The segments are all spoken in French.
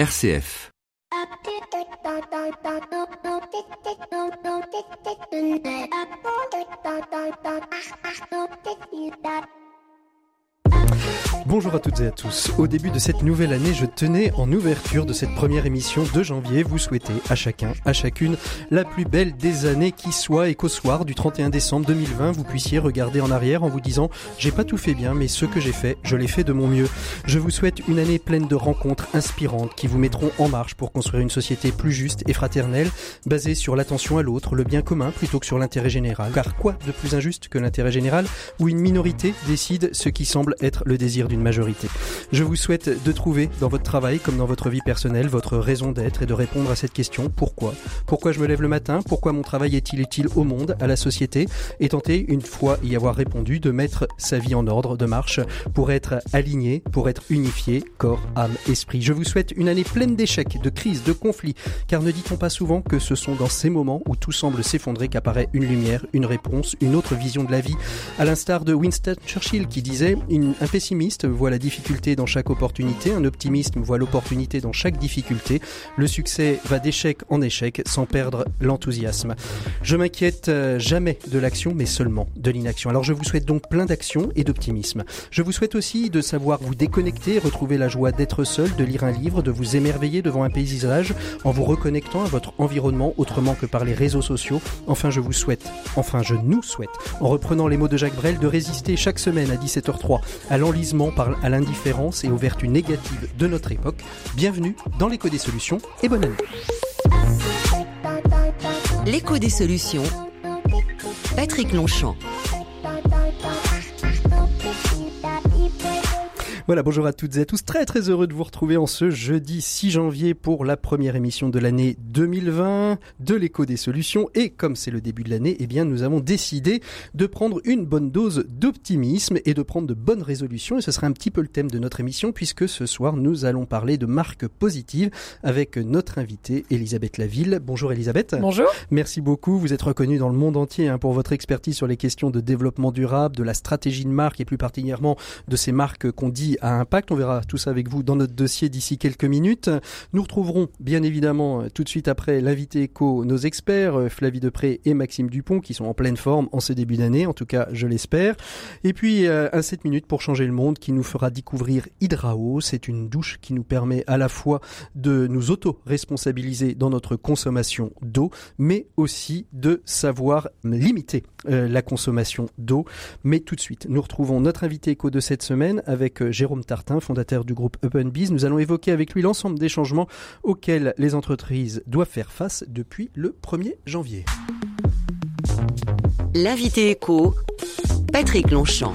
RCF. Bonjour à toutes et à tous. Au début de cette nouvelle année, je tenais en ouverture de cette première émission de janvier vous souhaiter à chacun, à chacune, la plus belle des années qui soit et qu'au soir du 31 décembre 2020, vous puissiez regarder en arrière en vous disant j'ai pas tout fait bien, mais ce que j'ai fait, je l'ai fait de mon mieux. Je vous souhaite une année pleine de rencontres inspirantes qui vous mettront en marche pour construire une société plus juste et fraternelle, basée sur l'attention à l'autre, le bien commun plutôt que sur l'intérêt général. Car quoi de plus injuste que l'intérêt général où une minorité décide ce qui semble être le désir d'une majorité. Je vous souhaite de trouver dans votre travail comme dans votre vie personnelle votre raison d'être et de répondre à cette question. Pourquoi? Pourquoi je me lève le matin? Pourquoi mon travail est-il utile au monde, à la société? Et tenter, une fois y avoir répondu, de mettre sa vie en ordre de marche pour être aligné, pour être unifié, corps, âme, esprit. Je vous souhaite une année pleine d'échecs, de crises, de conflits, car ne dit-on pas souvent que ce sont dans ces moments où tout semble s'effondrer qu'apparaît une lumière, une réponse, une autre vision de la vie, à l'instar de Winston Churchill qui disait un pessimiste voit la difficulté dans chaque opportunité, un optimiste voit l'opportunité dans chaque difficulté. Le succès va d'échec en échec sans perdre l'enthousiasme. Je m'inquiète euh, jamais de l'action, mais seulement de l'inaction. Alors je vous souhaite donc plein d'action et d'optimisme. Je vous souhaite aussi de savoir vous déconnecter, retrouver la joie d'être seul, de lire un livre, de vous émerveiller devant un paysage en vous reconnectant à votre environnement autrement que par les réseaux sociaux. Enfin, je vous souhaite, enfin je nous souhaite, en reprenant les mots de Jacques Brel, de résister chaque semaine à 17h03 à l'enlisement à l'indifférence et aux vertus négatives de notre époque. Bienvenue dans l'écho des solutions et bonne année. L'écho des solutions. Patrick Longchamp. Voilà, bonjour à toutes et à tous. Très très heureux de vous retrouver en ce jeudi 6 janvier pour la première émission de l'année 2020 de l'écho des solutions. Et comme c'est le début de l'année, eh bien nous avons décidé de prendre une bonne dose d'optimisme et de prendre de bonnes résolutions. Et ce sera un petit peu le thème de notre émission puisque ce soir nous allons parler de marques positives avec notre invitée Elisabeth Laville. Bonjour Elisabeth. Bonjour. Merci beaucoup. Vous êtes reconnue dans le monde entier hein, pour votre expertise sur les questions de développement durable, de la stratégie de marque et plus particulièrement de ces marques qu'on dit à impact. On verra tout ça avec vous dans notre dossier d'ici quelques minutes. Nous retrouverons bien évidemment tout de suite après l'invité éco nos experts, euh, Flavie Depré et Maxime Dupont, qui sont en pleine forme en ce début d'année, en tout cas je l'espère. Et puis euh, un 7 minutes pour changer le monde qui nous fera découvrir Hydrao. C'est une douche qui nous permet à la fois de nous auto-responsabiliser dans notre consommation d'eau, mais aussi de savoir limiter euh, la consommation d'eau. Mais tout de suite, nous retrouvons notre invité éco de cette semaine avec Jérôme Tartin, fondateur du groupe OpenBiz. Nous allons évoquer avec lui l'ensemble des changements auxquels les entreprises doivent faire face depuis le 1er janvier. L'invité éco, Patrick Longchamp.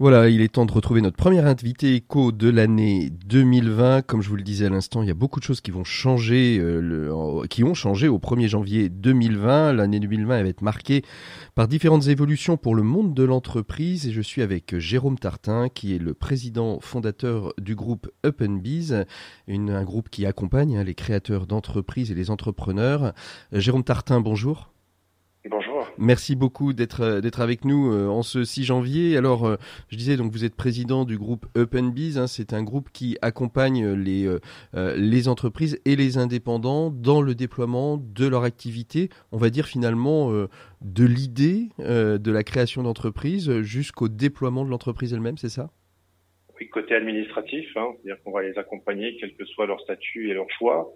Voilà, il est temps de retrouver notre premier invité éco de l'année 2020. Comme je vous le disais à l'instant, il y a beaucoup de choses qui vont changer, euh, qui ont changé au 1er janvier 2020. L'année 2020 va être marquée par différentes évolutions pour le monde de l'entreprise et je suis avec Jérôme Tartin qui est le président fondateur du groupe Up un groupe qui accompagne hein, les créateurs d'entreprises et les entrepreneurs. Jérôme Tartin, bonjour. Bonjour. Merci beaucoup d'être euh, d'être avec nous euh, en ce 6 janvier. Alors, euh, je disais donc vous êtes président du groupe Up Biz. Hein, c'est un groupe qui accompagne les les entreprises et les indépendants dans le déploiement de leur activité. On va dire finalement de l'idée de la création d'entreprise jusqu'au déploiement de l'entreprise elle-même, c'est ça? Oui, côté administratif, hein, c'est-à-dire qu'on va les accompagner quel que soit leur statut et leur choix.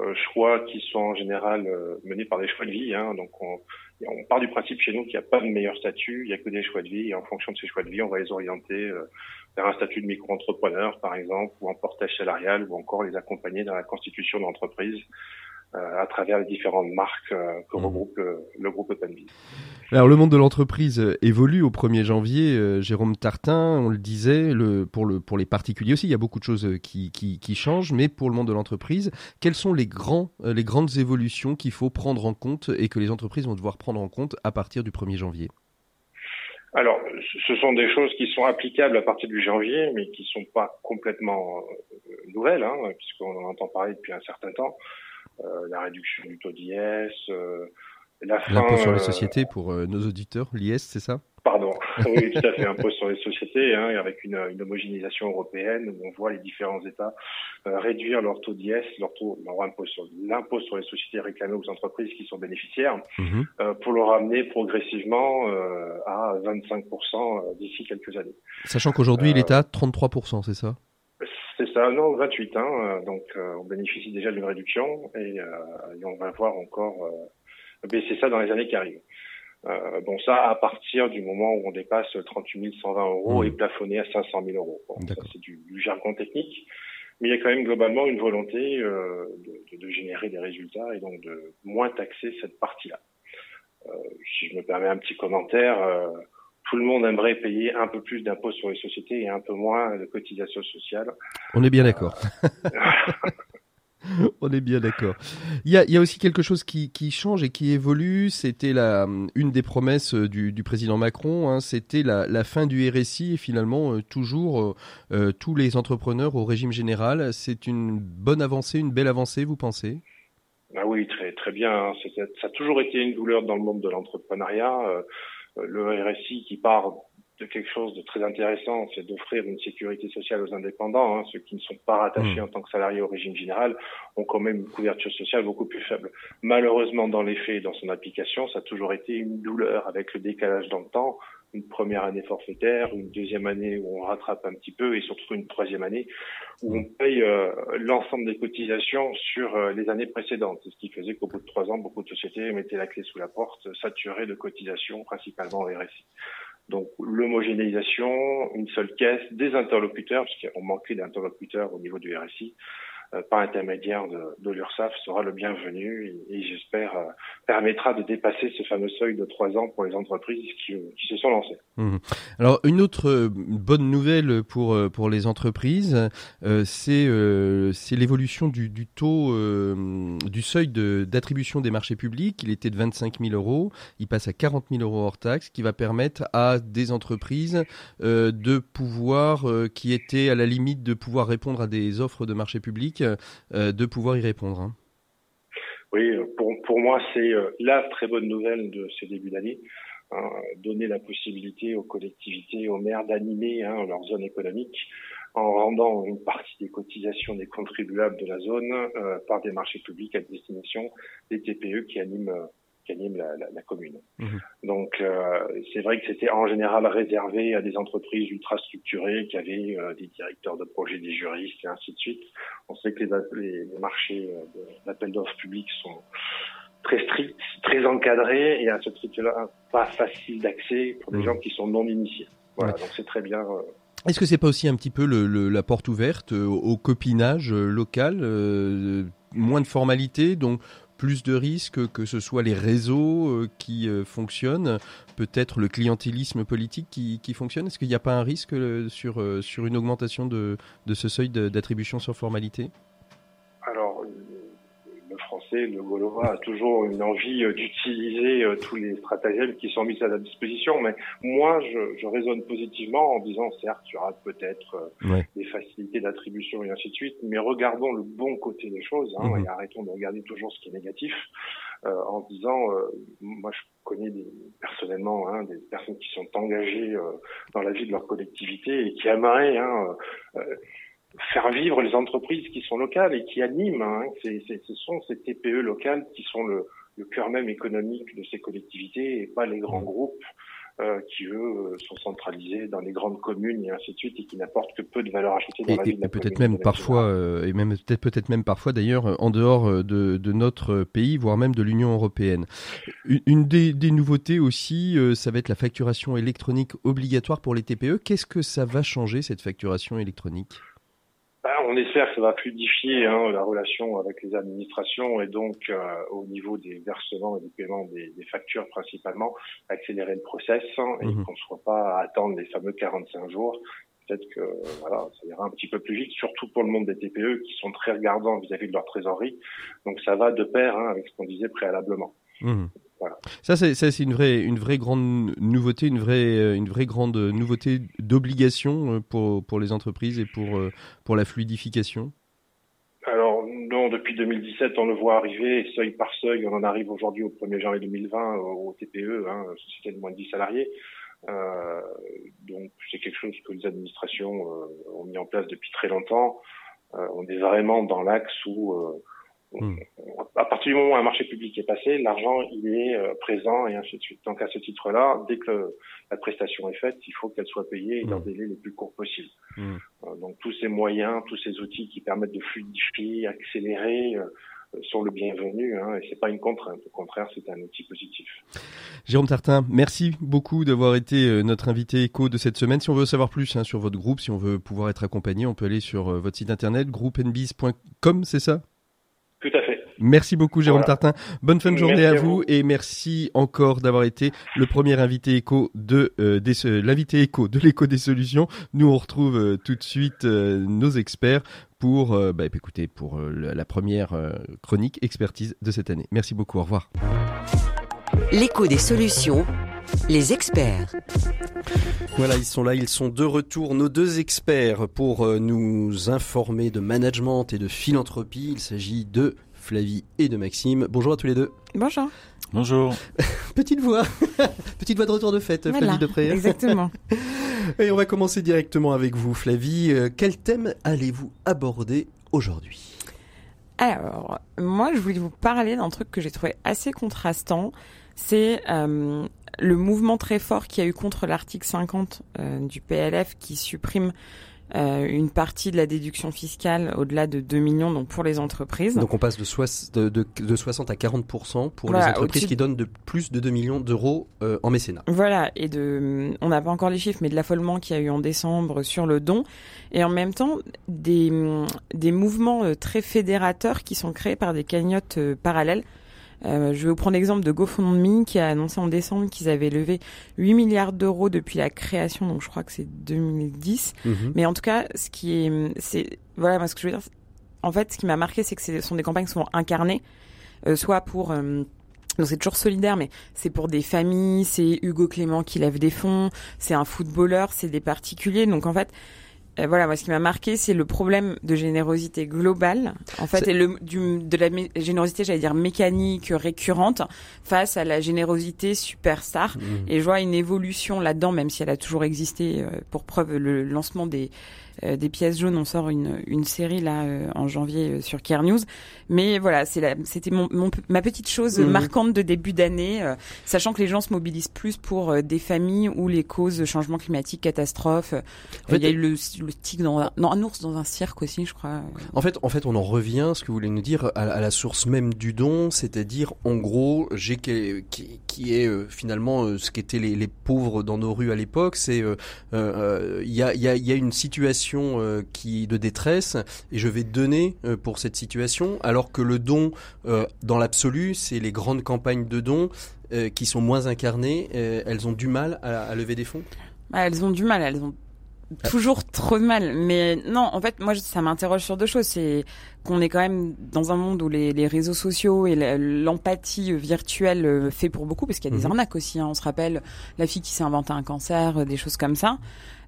Euh, choix qui sont en général euh, menés par des choix de vie. Hein, donc on, on, part du principe chez nous qu'il n'y a pas de meilleur statut, il n'y a que des choix de vie, et en fonction de ces choix de vie, on va les orienter euh, vers un statut de micro-entrepreneur, par exemple, ou en portage salarial, ou encore les accompagner dans la constitution d'entreprise à travers les différentes marques euh, que mmh. regroupe le, groupe OpenBiz. Alors le monde de l'entreprise euh, évolue au 1er janvier. Jérôme Tartin, on le disait, le, pour, le, pour les particuliers aussi, il y a beaucoup de choses qui, qui, qui changent, mais pour le monde de l'entreprise, quelles sont les, grands, les grandes évolutions qu'il faut prendre en compte et que les entreprises vont devoir prendre en compte à partir du 1er janvier? Alors, ce sont des choses qui sont applicables à partir du janvier, mais qui sont pas complètement nouvelles, hein, puisqu'on en entend parler depuis un certain temps. Euh, la réduction du taux d'IS, euh, L'impôt sur les sociétés pour nos auditeurs, l'IS, c'est ça? Pardon, oui, tout à fait, impôt sur les sociétés, hein, avec une, une, homogénéisation européenne où on voit les différents États euh, réduire leur taux d'IS, leur taux, leur impôt sur l'impôt sur les sociétés réclamé aux entreprises qui sont bénéficiaires, mhm. euh, pour le ramener progressivement euh, à 25% d'ici quelques années. Sachant qu'aujourd'hui, il est à 33%, c'est ça? C'est ça, non, 28. Hein, donc, on bénéficie déjà d'une réduction et, et, on va voir encore baisser ça dans les années qui arrivent. Euh, bon, ça, à partir du moment où on dépasse 38 120 euros et plafonné à 500 000 euros. ça, c'est du, jargon technique. Mais il y a quand même globalement une volonté euh, de, de, générer des résultats et donc de moins taxer cette partie-là. Euh, si je me permets un petit commentaire, euh, tout le monde aimerait payer un peu plus d'impôts sur les sociétés et un peu moins de cotisations sociales. On est bien d'accord. On est bien d'accord. Il y a, aussi quelque chose qui, change et qui évolue. C'était la une des promesses euh, du, président Macron. Hein. C'était la, fin du RSI et finalement euh, toujours euh, tous les entrepreneurs au régime général. C'est une bonne avancée, une belle avancée, vous pensez? Ah oui, très très bien. Hein. Ça a toujours été une douleur dans le monde de l'entrepreneuriat. Le RSI qui part de quelque chose de très intéressant, c'est d'offrir une sécurité sociale aux indépendants. Hein. Ceux qui ne sont pas rattachés mmh. en tant que salariés au régime général ont quand même une couverture sociale beaucoup plus faible. Malheureusement, dans les faits, dans son application, ça a toujours été une douleur avec le décalage dans le temps. Une première année forfaitaire, une deuxième année où on rattrape un petit peu et surtout une troisième année où on paye euh, l'ensemble des cotisations sur euh, les années précédentes. Ce qui faisait qu'au bout de trois ans, beaucoup de sociétés mettaient la clé sous la porte, saturées de cotisations, principalement RSI. Donc l'homogénéisation, une seule caisse, des interlocuteurs, parce qu'on manquait d'interlocuteurs au niveau du RSI, par intermédiaire de, de l'URSSAF sera le bienvenu et, j'espère euh, permettra de dépasser ce fameux seuil de trois ans pour les entreprises qui, qui se sont lancées. Mmh. Alors une autre euh, bonne nouvelle pour pour les entreprises, c'est c'est l'évolution du, du, taux du seuil d'attribution des marchés publics. Il était de 25 000 euros, il passe à 40 000 euros hors taxe, qui va permettre à des entreprises de pouvoir qui étaient à la limite de pouvoir répondre à des offres de marché public euh, de pouvoir y répondre. Hein. Oui, pour, pour moi, c'est euh, la très bonne nouvelle de ce début d'année. Hein, donner la possibilité aux collectivités, aux maires d'animer hein, leur zone économique en rendant une partie des cotisations des contribuables de la zone euh, par des marchés publics à destination des TPE qui animent qui anime la, la, la commune. Mhm. Donc euh, c'est vrai que c'était en général réservé à des entreprises ultra structurées qui avaient euh, des directeurs de projet, des juristes et ainsi de suite. On sait que les, les marchés euh, d'appel d'offres publics sont très stricts, très encadrés et à ce titre-là pas facile d'accès pour des mhm. gens qui sont non initiés. Voilà, donc c'est très bien. Euh, est-ce que c'est pas aussi un petit peu le, le, la porte ouverte au, copinage local, moins de formalités, donc plus de risques, que ce soit les réseaux euh, qui euh, fonctionnent, peut-être le clientélisme politique qui, fonctionne. Est-ce qu'il n'y a pas un risque euh, sur, sur une augmentation de, de ce seuil d'attribution sur formalité? Le Gaulois a toujours une envie euh, d'utiliser euh, tous les stratagèmes qui sont mis à la disposition. Mais moi, je, je raisonne positivement en disant, certes, il y aura peut-être euh, des facilités d'attribution et ainsi de suite, mais regardons le bon côté des choses hein, mhm. et arrêtons de regarder toujours ce qui est négatif. Euh, en disant, moi je connais des, personnellement hein, des personnes qui sont engagées dans la vie de leur collectivité et qui aimeraient hein, faire vivre les entreprises qui sont locales et qui animent. Hein. ce sont ces TPE locales qui sont le, le cœur même économique de ces collectivités et pas les grands groupes euh, qui eux sont centralisés dans les grandes communes et ainsi de suite et qui n'apportent que peu de valeur ajoutée dans et, la vie de la peut-être même parfois euh, et même peut-être même parfois d'ailleurs en dehors euh, de, de, notre pays voire même de l'Union européenne. Une, une des, des, nouveautés aussi euh, ça va être la facturation électronique obligatoire pour les TPE. Qu'est-ce que ça va changer cette facturation électronique? Ben, on espère que ça va fluidifier hein, la relation avec les administrations et donc euh, au niveau des versements et du paiement des, des factures principalement, accélérer le process hein, et mhm. qu'on ne soit pas à attendre les fameux 45 jours. Peut-être que voilà, ça ira un petit peu plus vite, surtout pour le monde des TPE qui sont très regardants vis-à-vis de leur trésorerie. Donc ça va de pair hein, avec ce qu'on disait préalablement. Mhm. Ça, c'est une vraie, une vraie grande nouveauté, une vraie, euh, une vraie grande nouveauté d'obligation euh, pour, pour les entreprises et pour, euh, pour la fluidification. Alors non, depuis 2017, on le voit arriver, seuil par seuil, on en arrive aujourd'hui au 1er janvier 2020 au TPE, hein, société de moins de 10 salariés. Euh, donc c'est quelque chose que les administrations euh, ont mis en place depuis très longtemps. Euh, on est vraiment dans l'axe où hmm. à partir du moment où un marché public est passé, l'argent il est présent et ainsi de suite. Donc à ce titre-là, dès que la prestation est faite, il faut qu'elle soit payée dans des hmm. délais les plus courts possibles. Hmm. donc tous ces moyens, tous ces outils qui permettent de fluidifier, accélérer, sont le bienvenu hein, et c'est pas une contrainte. Au contraire, c'est un outil positif. Jérôme Tartin, merci beaucoup d'avoir été euh, notre invité éco de cette semaine. Si on veut savoir plus hein, sur votre groupe, si on veut pouvoir être accompagné, on peut aller sur euh, votre site internet groupenbis.com, c'est ça? Tout à fait. Merci beaucoup Jérôme Tartin. Bonne fin de journée à, vous, et merci encore d'avoir été le premier invité éco de euh, l'invité éco de l'éco des solutions. Nous on retrouve tout de suite nos experts pour, euh, bah, écoutez, pour euh, la première euh, chronique expertise de cette année. Merci beaucoup, au revoir. L'écho des solutions, les experts. Voilà, ils sont là, ils sont de retour, nos deux experts, pour nous informer de management et de philanthropie. Il s'agit de Flavie et de Maxime. Bonjour à tous les deux. Bonjour. Bonjour. Petite voix, petite voix de retour de fête, Flavie Depré. Exactement. Et on va commencer directement avec vous, Flavie. Euh, quel thème allez-vous aborder aujourd'hui? Alors, moi, je voulais vous parler d'un truc que j'ai trouvé assez contrastant. C'est euh, le mouvement très fort qu'il y a eu contre l'article 50 euh, du PLF qui supprime euh, une partie de la déduction fiscale au-delà de 2 millions donc pour les entreprises. Donc on passe de, de, de, de 60 à 40 pour les entreprises qui donnent de plus de 2 millions d'euros euh, en mécénat. Voilà, et de on n'a pas encore les chiffres mais de l'affolement qu'il y a eu en décembre sur le don et en même temps des des mouvements très fédérateurs qui sont créés par des cagnottes parallèles euh, je vais vous prendre l'exemple de GoFundMe qui a annoncé en décembre qu'ils avaient levé 8 milliards d'euros depuis la création, donc je crois que c'est 2010. Mhm. Mais en tout cas, ce qui est, c'est, voilà, moi ce que je veux dire, en fait, ce qui m'a marqué, c'est que ce sont des campagnes qui sont incarnées, euh, soit pour euh, donc c'est toujours solidaire, mais c'est pour des familles, c'est Hugo Clément qui lève des fonds, c'est un footballeur, c'est des particuliers. Donc en fait, euh, voilà, moi, ce qui m'a marqué, c'est le problème de générosité globale, en fait, et le, du, de la générosité, j'allais dire mécanique, récurrente, face à la générosité superstar. Mmh. Et je vois une évolution là-dedans, même si elle a toujours existé, euh, pour preuve le lancement des euh, des pièces jaunes. On sort une, une série là euh, en janvier euh, sur Care News. Mais voilà, c'était mon, ma petite chose mhm. marquante de début d'année, sachant que les gens se mobilisent plus pour des familles où les causes changement climatique, catastrophe. il y a eu le, le tigre dans un, non, un ours dans un cirque aussi, je crois. En fait, en fait, on en revient, ce que vous voulez nous dire, à, la source même du don, c'est-à-dire en gros, j'ai qui, qui, est finalement ce qu'étaient les, les pauvres dans nos rues à l'époque. C'est il y a, y, a, y a une situation euh, qui de détresse et je vais donner euh, pour cette situation, alors que le don, euh, dans l'absolu, c'est les grandes campagnes de dons qui sont moins incarnées. elles ont du mal à, lever des fonds? Bah, elles ont du mal. Elles ont toujours trop de mal. Mais non, en fait, moi, ça m'interroge sur deux choses. C'est qu'on est quand même dans un monde où les, réseaux sociaux et l'empathie virtuelle fait pour beaucoup, parce qu'il y a des mhm. arnaques aussi. Hein. On se rappelle la fille qui s'est inventée un cancer, des choses comme ça.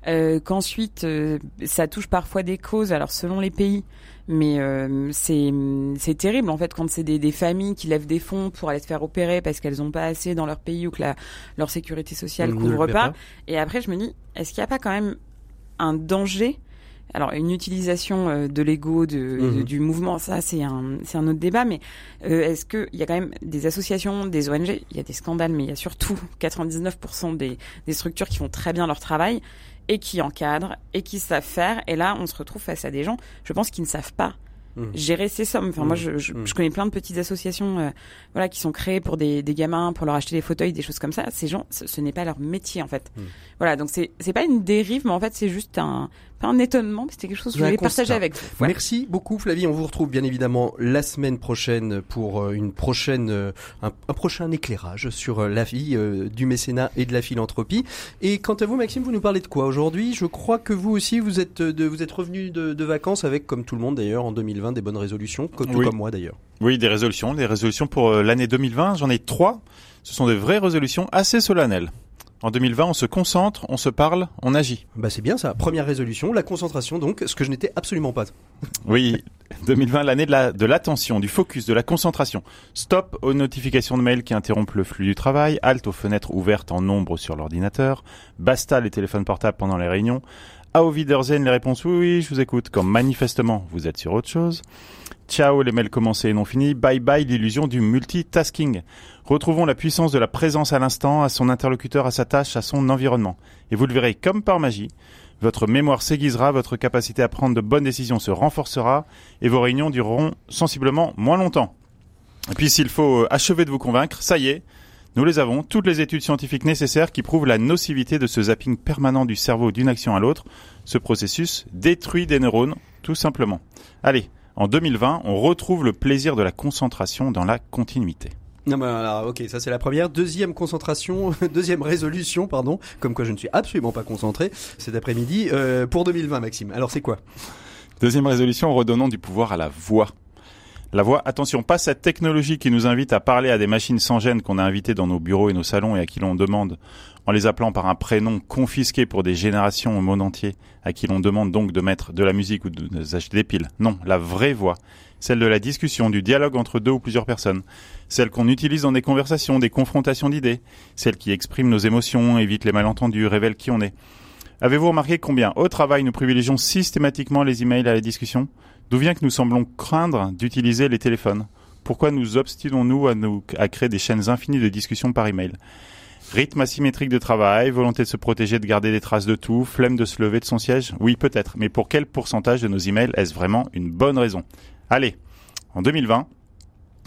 Euh, qu'ensuite euh, ça touche parfois des causes, alors selon les pays, mais euh, c'est c'est terrible en fait quand c'est des, des familles qui lèvent des fonds pour aller se faire opérer parce qu'elles ont pas assez dans leur pays ou que la, leur sécurité sociale couvre pas. Et après je me dis, est-ce qu'il n'y a pas quand même un danger? Alors une utilisation de l'ego, mhm. du mouvement, ça c'est un c'est un autre débat. Mais est-ce que il y a quand même des associations, des ONG, il y a des scandales, mais il y a surtout 99% des des structures qui font très bien leur travail et qui encadrent et qui savent faire. Et là, on se retrouve face à des gens, je pense, qui ne savent pas mmh. gérer ces sommes. Enfin, moi, mmh. je, mmh. je, connais plein de petites associations, euh, voilà, qui sont créées pour des, des, gamins, pour leur acheter des fauteuils, des choses comme ça. Ces gens, ce, n'est pas leur métier en fait. Voilà, donc c'est c'est pas une dérive, mais en fait, c'est juste un pas un étonnement, mais c'était quelque chose que je voulais partager avec vous. Merci beaucoup Flavie, on vous retrouve bien évidemment la semaine prochaine pour euh, une prochaine euh, un, prochain éclairage sur euh, la vie du mécénat et de la philanthropie. Et quant à vous Maxime, vous nous parlez de quoi aujourd'hui? Je crois que vous aussi vous êtes de, vous êtes revenu de, de, vacances avec comme tout le monde d'ailleurs en 2020 des bonnes résolutions, tout comme moi d'ailleurs. Oui, des résolutions, des résolutions pour l'année 2020, j'en ai trois. Ce sont des vraies résolutions assez solennelles. En 2020, on se concentre, on se parle, on agit. Bah c'est bien ça. Première résolution, la concentration donc, ce que je n'étais absolument pas. Oui, 2020, l'année de la- de l'attention, du focus, de la concentration. Stop aux notifications de mails qui interrompent le flux du travail, halt aux fenêtres ouvertes en nombre sur l'ordinateur, basta les téléphones portables pendant les réunions, à Wiedersehen les réponses oui, oui, je vous écoute, quand manifestement vous êtes sur autre chose. Ciao les mails commencés et non finis, bye bye l'illusion du multitasking. Retrouvons la puissance de la présence à l'instant, à son interlocuteur, à sa tâche, à son environnement. Et vous le verrez comme par magie, votre mémoire s'aiguisera, votre capacité à prendre de bonnes décisions se renforcera et vos réunions dureront sensiblement moins longtemps. Et puis s'il faut euh, achever de vous convaincre, ça y est, nous les avons, toutes les études scientifiques nécessaires qui prouvent la nocivité de ce zapping permanent du cerveau d'une action à l'autre. Ce processus détruit des neurones, tout simplement. Allez, en 2020, on retrouve le plaisir de la concentration dans la continuité. Non, mais alors, ok, ça c'est la première. Deuxième concentration, deuxième résolution, pardon, comme quoi je ne suis absolument pas concentré cet après-midi, euh, pour 2020, Maxime. Alors c'est quoi? Deuxième résolution, redonnons du pouvoir à la voix. La voix, attention, pas cette technologie qui nous invite à parler à des machines sans gêne qu'on a invitées dans nos bureaux et nos salons et à qui l'on demande, en les appelant par un prénom confisqué pour des générations au monde entier, à qui l'on demande donc de mettre de la musique ou de, de des piles. Non, la vraie voix. Celle de la discussion, du dialogue entre deux ou plusieurs personnes. Celle qu'on utilise dans des conversations, des confrontations d'idées. Celle qui exprime nos émotions, évite les malentendus, révèle qui on est. Avez-vous remarqué combien au travail nous privilégions systématiquement les emails à la discussion? D'où vient que nous semblons craindre d'utiliser les téléphones? Pourquoi nous obstinons-nous à, créer des chaînes infinies de discussions par email? Rythme asymétrique de travail, volonté de se protéger, de garder des traces de tout, flemme de se lever de son siège? Oui, peut-être, mais pour quel pourcentage de nos emails est-ce vraiment une bonne raison? Allez, en 2020,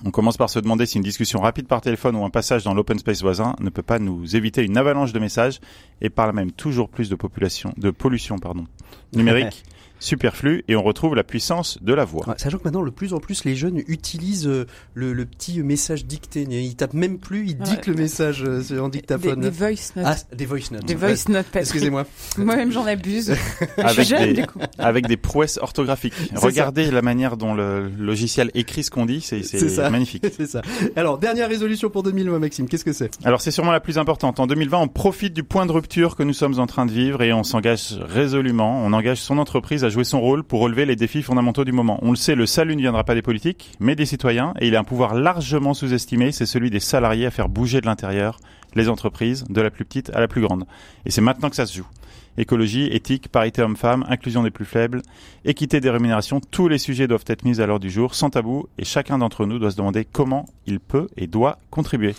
on commence par se demander si une discussion rapide par téléphone ou un passage dans l'open space voisin ne peut pas nous éviter une avalanche de messages et par là même toujours plus de population, de pollution, pardon, numérique, superflue et on retrouve la puissance de la voix. Ouais, Sachant que maintenant, de plus en plus, les jeunes utilisent euh, le, le petit message dicté. Ils tapent même plus, ils Ouais. dictent le message euh, en Des, dictaphone. des voice notes. Ah, des voice notes. des voice notes. Excusez-moi. Moi-même, j'en abuse. Je suis Avec jeune, des, du coup. avec des prouesses orthographiques. ça. Regardez la manière dont le logiciel écrit ce qu'on dit, c'est magnifique. C'est ça. Alors, dernière résolution pour 2020, Maxime. Qu'est-ce que c'est? Alors c'est sûrement la plus importante. En 2020, on profite du point de rupture que nous sommes en train de vivre et on s'engage résolument. On engage son entreprise à jouer son rôle pour relever les défis fondamentaux du moment. On le sait, le salut ne viendra pas des politiques, mais des citoyens et il a un pouvoir largement sous-estimé, c'est celui des salariés à faire bouger de l'intérieur les entreprises, de la plus petite à la plus grande. Et c'est maintenant que ça se joue. Écologie, éthique, parité homme-femme, inclusion des plus faibles, équité des rémunérations, tous les sujets doivent être mis à l'ordre du jour, sans tabou, et chacun d'entre nous doit se demander comment il peut et doit contribuer.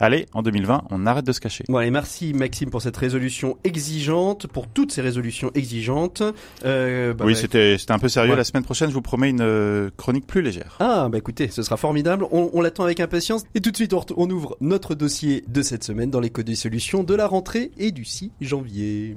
Allez, en 2020, on arrête de se cacher. Bon, allez, merci Maxime pour cette résolution exigeante, pour toutes ces résolutions exigeantes. Euh, bah, oui, bah, c'était c'était un peu sérieux. Ouais. La semaine prochaine, je vous promets une euh, chronique plus légère. Ah, bah écoutez, ce sera formidable. On, on l'attend avec impatience. Et tout de suite, on, on ouvre notre dossier de cette semaine dans l'écho des solutions de la rentrée et du 6 janvier.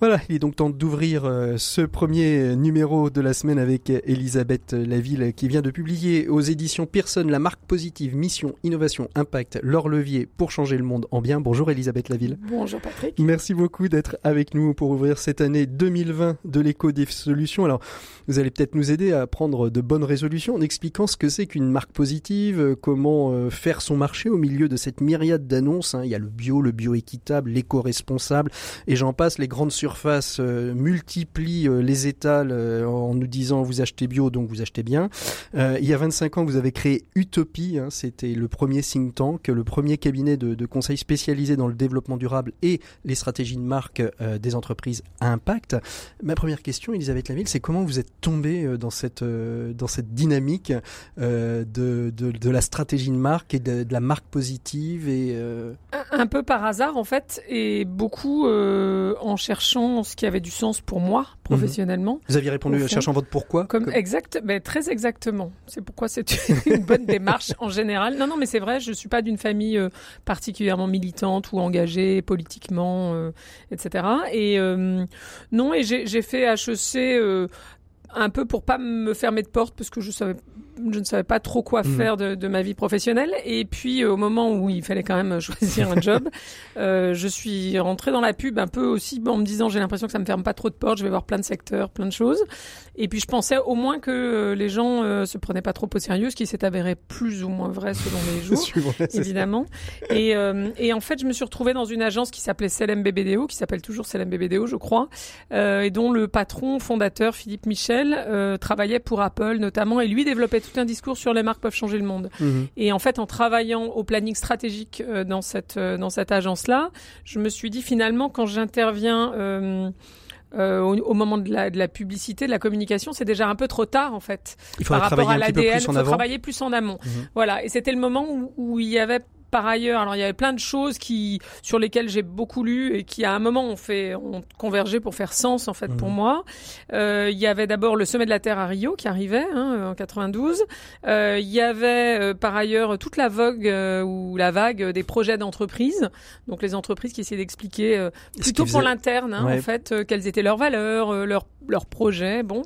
Voilà, il est donc temps d'ouvrir euh, ce premier numéro de la semaine avec Elisabeth Laville qui vient de publier aux éditions Pearson la marque positive Mission, Innovation, Impact, leur levier pour changer le monde en bien. Bonjour Elisabeth Laville. Bonjour, Patrick. Merci beaucoup d'être avec nous pour ouvrir cette année 2020 de l'écho des solutions. Alors, vous allez peut-être nous aider à prendre de bonnes résolutions en expliquant ce que c'est qu'une marque positive, euh, comment euh, faire son marché au milieu de cette myriade d'annonces. hein. Il y a le bio, le bio équitable, l'éco-responsable et j'en passe. Les grandes surfaces euh, multiplient euh, les étals euh, en nous disant vous achetez bio, donc vous achetez bien. Il y a 25 ans, vous avez créé Utopie. hein. C'était le premier think tank, le premier cabinet de, de conseil spécialisé dans le développement durable et les stratégies de marque des entreprises à impact. Ma première question, Elisabeth Laville, c'est comment vous êtes tombée dans cette dans cette dynamique de, de la stratégie de marque et de, la marque positive et Un- peu par hasard en fait, et beaucoup en cherchant ce qui avait du sens pour moi professionnellement. vous aviez répondu en cherchant votre pourquoi. Comme, Comme- exact, mais très exactement. C'est pourquoi c'est une bonne démarche en général. Non, non, mais c'est vrai. Je suis pas d'une famille euh, particulièrement militante ou engagée politiquement, euh, etc. Et euh, non, et j'ai fait HEC. euh, un peu pour pas me fermer de porte parce que je savais je ne savais pas trop quoi Mhm. faire de, de ma vie professionnelle. Et puis euh, au moment où il fallait quand même choisir un job, euh, je suis rentrée dans la pub un peu aussi en me disant j'ai l'impression que ça me ferme pas trop de portes, je vais voir plein de secteurs, plein de choses. Et puis je pensais au moins que euh, les gens euh, se prenaient pas trop au sérieux, ce qui s'est avéré plus ou moins vrai selon les jours ça. évidemment. Et, euh, et en fait, je me suis retrouvée dans une agence qui s'appelait Selem BBDO, qui s'appelle toujours Selem BBDO, je crois, euh, et dont le patron fondateur Philippe Michel euh, travaillait pour Apple notamment, et lui développait tout un discours sur les marques peuvent changer le monde. Mhm. Et en fait, en travaillant au planning stratégique euh, dans cette euh, dans cette agence-là, je me suis dit finalement quand j'interviens euh, euh, au, au moment de la, de la publicité, de la communication, c'est déjà un peu trop tard en fait Il par rapport à l'ADN. Il faut travailler plus en amont. Mhm. Voilà. Et c'était le moment où, où il y avait par ailleurs, alors il y avait plein de choses qui sur lesquelles j'ai beaucoup lu et qui à un moment ont fait ont convergé pour faire sens en fait Mhm. pour moi. Euh, il y avait d'abord le sommet de la Terre à Rio qui arrivait hein, en 92. Euh, il y avait euh, par ailleurs toute la vogue ou la vague des projets d'entreprise. Donc les entreprises qui essayaient d'expliquer plutôt pour faisaient- l'interne hein, Ouais. en fait quelles étaient leurs valeurs, leurs leurs projets, bon.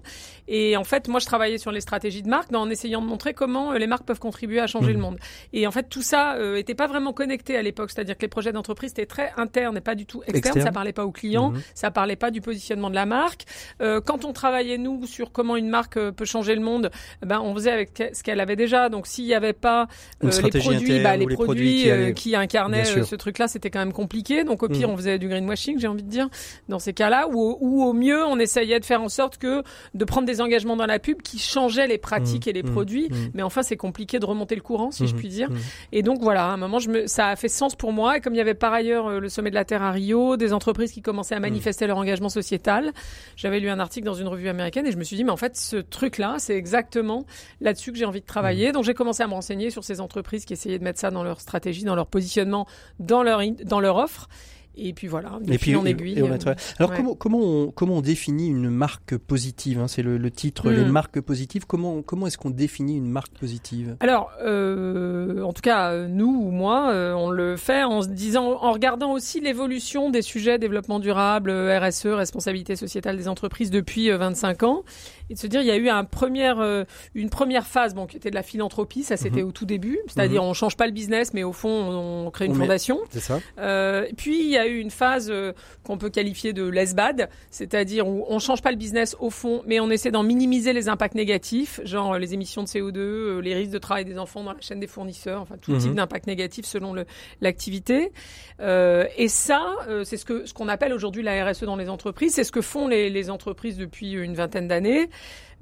Et en fait, moi, je travaillais sur les stratégies de marque en essayant de montrer comment les marques peuvent contribuer à changer Mhm. le monde. Et en fait, tout ça euh, pas vraiment connecté à l'époque, c'est-à-dire que les projets d'entreprise étaient très internes et pas du tout externes. Externe. Ça parlait pas aux clients, Mhm. ça parlait pas du positionnement de la marque. Euh, quand on travaillait nous sur comment une marque euh, peut changer le monde, eh ben on faisait avec ce qu'elle avait déjà. Donc s'il y avait pas euh, les produits, bah, les ou les produits, produits qui allaient- qui incarnaient ce truc-là, c'était quand même compliqué. Donc au pire, Mhm. on faisait du greenwashing, j'ai envie de dire, dans ces cas-là, ou, au- ou au mieux, on essayait de faire en sorte que de prendre des engagements dans la pub qui changeaient les pratiques Mhm. et les Mhm. produits. Mais enfin, c'est compliqué de remonter le courant, si je puis dire. Et donc voilà, à un moment, je me, ça a fait sens pour moi. Et comme il y avait par ailleurs euh, le sommet de la Terre à Rio, des entreprises qui commençaient à manifester leur engagement sociétal, j'avais lu un article dans une revue américaine et je me suis dit, mais en fait, ce truc-là, c'est exactement là-dessus que j'ai envie de travailler. Donc j'ai commencé à me renseigner sur ces entreprises qui essayaient de mettre ça dans leur stratégie, dans leur positionnement, dans leur, in- dans leur offre. Et puis voilà, Et puis en aiguille. et on a euh. Alors ouais. comment comment on, comment on définit une marque positive hein C'est le, le titre, Hmm. les marques positives. Comment comment est-ce qu'on définit une marque positive? Alors, euh, en tout cas, euh, nous ou moi, euh, on le fait en se disant, en regardant aussi l'évolution des sujets développement durable, RSE, responsabilité sociétale des entreprises depuis euh, 25 ans, et de se dire, il y a eu un première, euh, une première phase, bon, qui était de la philanthropie, ça c'était au tout début, c'est-à-dire on change pas le business, mais au fond, on, on crée une On met- fondation. C'est ça Euh, puis il y a eu une phase euh, qu'on peut qualifier de less bad, c'est-à-dire où on change pas le business au fond, mais on essaie d'en minimiser les impacts négatifs, genre euh, les émissions de CO2, euh, les risques de travail des enfants dans la chaîne des fournisseurs, enfin tout Mhm. type d'impact négatif selon l'activité. Euh, et ça, euh, c'est ce que ce qu'on appelle aujourd'hui la RSE dans les entreprises. C'est ce que font les, les entreprises depuis une vingtaine d'années.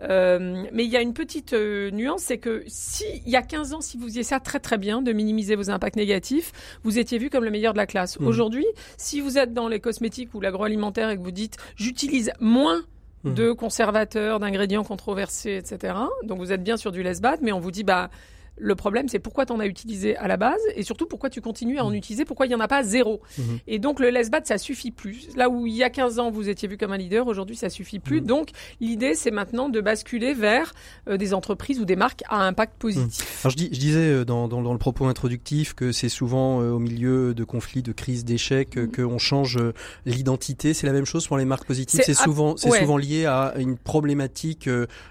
Euh, mais il y a une petite euh, nuance, c'est que si il y a 15 ans, si vous faisiez ça très très bien, de minimiser vos impacts négatifs, vous étiez vu comme le meilleur de la classe. Mhm. Aujourd'hui, si vous êtes dans les cosmétiques ou l'agroalimentaire et que vous dites j'utilise moins Mhm. de conservateurs, d'ingrédients controversés, etc. Donc vous êtes bien sur du less bad, mais on vous dit bah le problème, c'est pourquoi tu en as utilisé à la base et surtout pourquoi tu continues à en utiliser, pourquoi il n'y en a pas zéro. Mhm. Et donc le bad, ça suffit plus. Là où il y a 15 ans, vous étiez vu comme un leader, aujourd'hui, ça suffit plus. Mhm. Donc l'idée, c'est maintenant de basculer vers euh, des entreprises ou des marques à impact positif. Alors je, dis, je disais euh, dans, dans, dans le propos introductif que c'est souvent euh, au milieu de conflits, de crises, d'échecs euh, qu'on change l'identité. C'est la même chose pour les marques positives. C'est souvent, c'est ouais. souvent lié à une problématique,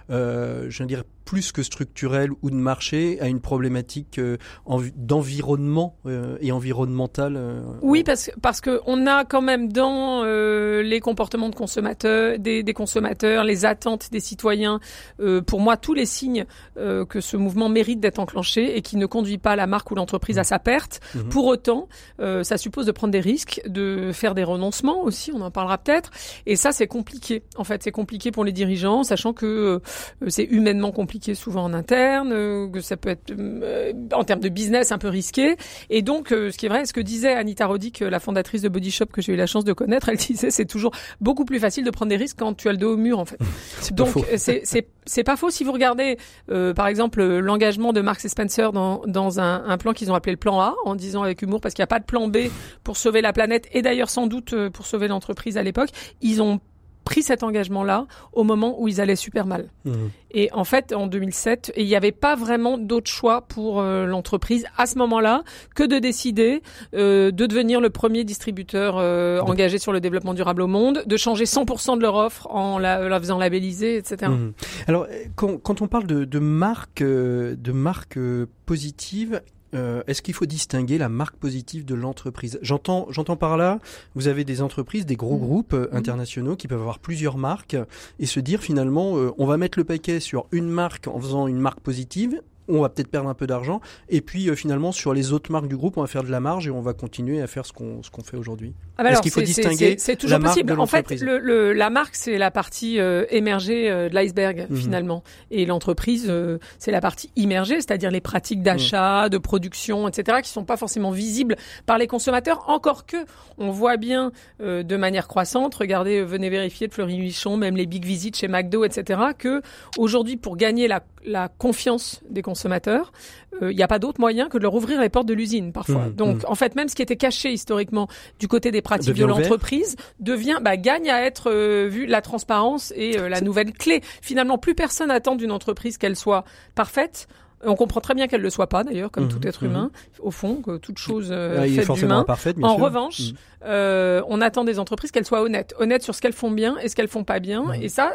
je veux dire plus que structurelle ou de marché, à une problématique euh, envi- d'environnement euh, et environnemental. euh, Oui, parce que parce que on a quand même dans euh, les comportements de consommateurs, des, des consommateurs, les attentes des citoyens, euh, pour moi tous les signes euh, que ce mouvement mérite d'être enclenché et qui ne conduit pas la marque ou l'entreprise à sa perte. Mhm. Pour autant, euh, ça suppose de prendre des risques, de faire des renoncements aussi, on en parlera peut-être. Et ça, c'est compliqué. En fait, c'est compliqué pour les dirigeants, sachant que euh, c'est humainement compliqué souvent en interne, euh, que ça peut être euh, en termes de business un peu risqué. Et donc, euh, ce qui est vrai, ce que disait Anita Roddick, la fondatrice de Body Shop que j'ai eu la chance de connaître, elle disait c'est toujours beaucoup plus facile de prendre des risques quand tu as le dos au mur en fait. Donc c'est c'est c'est pas faux si vous regardez euh, par exemple l'engagement de Marks et Spencer dans dans un, un plan qu'ils ont appelé le plan A en disant avec humour parce qu'il n'y a pas de plan B pour sauver la planète et d'ailleurs sans doute pour sauver l'entreprise à l'époque, ils ont pris cet engagement-là au moment où ils allaient super mal. Mmh. Et en fait, en 2007, il n'y avait pas vraiment d'autre choix pour euh, l'entreprise à ce moment-là que de décider euh, de devenir le premier distributeur euh, engagé sur le développement durable au monde, de changer 100% de leur offre en la, la faisant labelliser, etc. Mhm. Alors, quand, quand on parle de, de marque, euh, de marque euh, positive, euh, est-ce qu'il faut distinguer la marque positive de l'entreprise? J'entends, j'entends par là, vous avez des entreprises, des gros Mhm. groupes euh, internationaux qui peuvent avoir plusieurs marques et se dire finalement, euh, on va mettre le paquet sur une marque en faisant une marque positive. On va peut-être perdre un peu d'argent et puis euh, finalement sur les autres marques du groupe on va faire de la marge et on va continuer à faire ce qu'on fait aujourd'hui. Ah bah Est-ce qu'il faut distinguer c'est- toujours la possible. En fait, l'entreprise? le, le- la marque, c'est la partie euh, émergée euh, de l'iceberg, Mhm. finalement. Et l'entreprise, c'est la partie immergée, c'est-à-dire les pratiques d'achat, de production, etc., qui sont pas forcément visibles par les consommateurs, encore que on voit bien de manière croissante, regardez, venez vérifier de Fleury Michon, même les big visits chez McDo, etc., que aujourd'hui, pour gagner la, la confiance des consommateurs, euh, il n'y a pas d'autre moyen que de leur ouvrir les portes de l'usine, parfois. Mhm, Donc, mhm. en fait, même ce qui était caché historiquement du côté des pratiques Devient de l'entreprise devient bah, gagne à être euh, vu la transparence et euh, la nouvelle clé. Finalement, plus personne attend d'une entreprise qu'elle soit parfaite. On comprend très bien qu'elle ne le soit pas d'ailleurs, comme Mhm, tout être mhm. humain, au fond, que toute chose euh, faite d'humain. En sûr. revanche, Mhm. euh, on attend des entreprises qu'elles soient honnêtes, honnêtes sur ce qu'elles font bien et ce qu'elles font pas bien. Mhm. Et ça,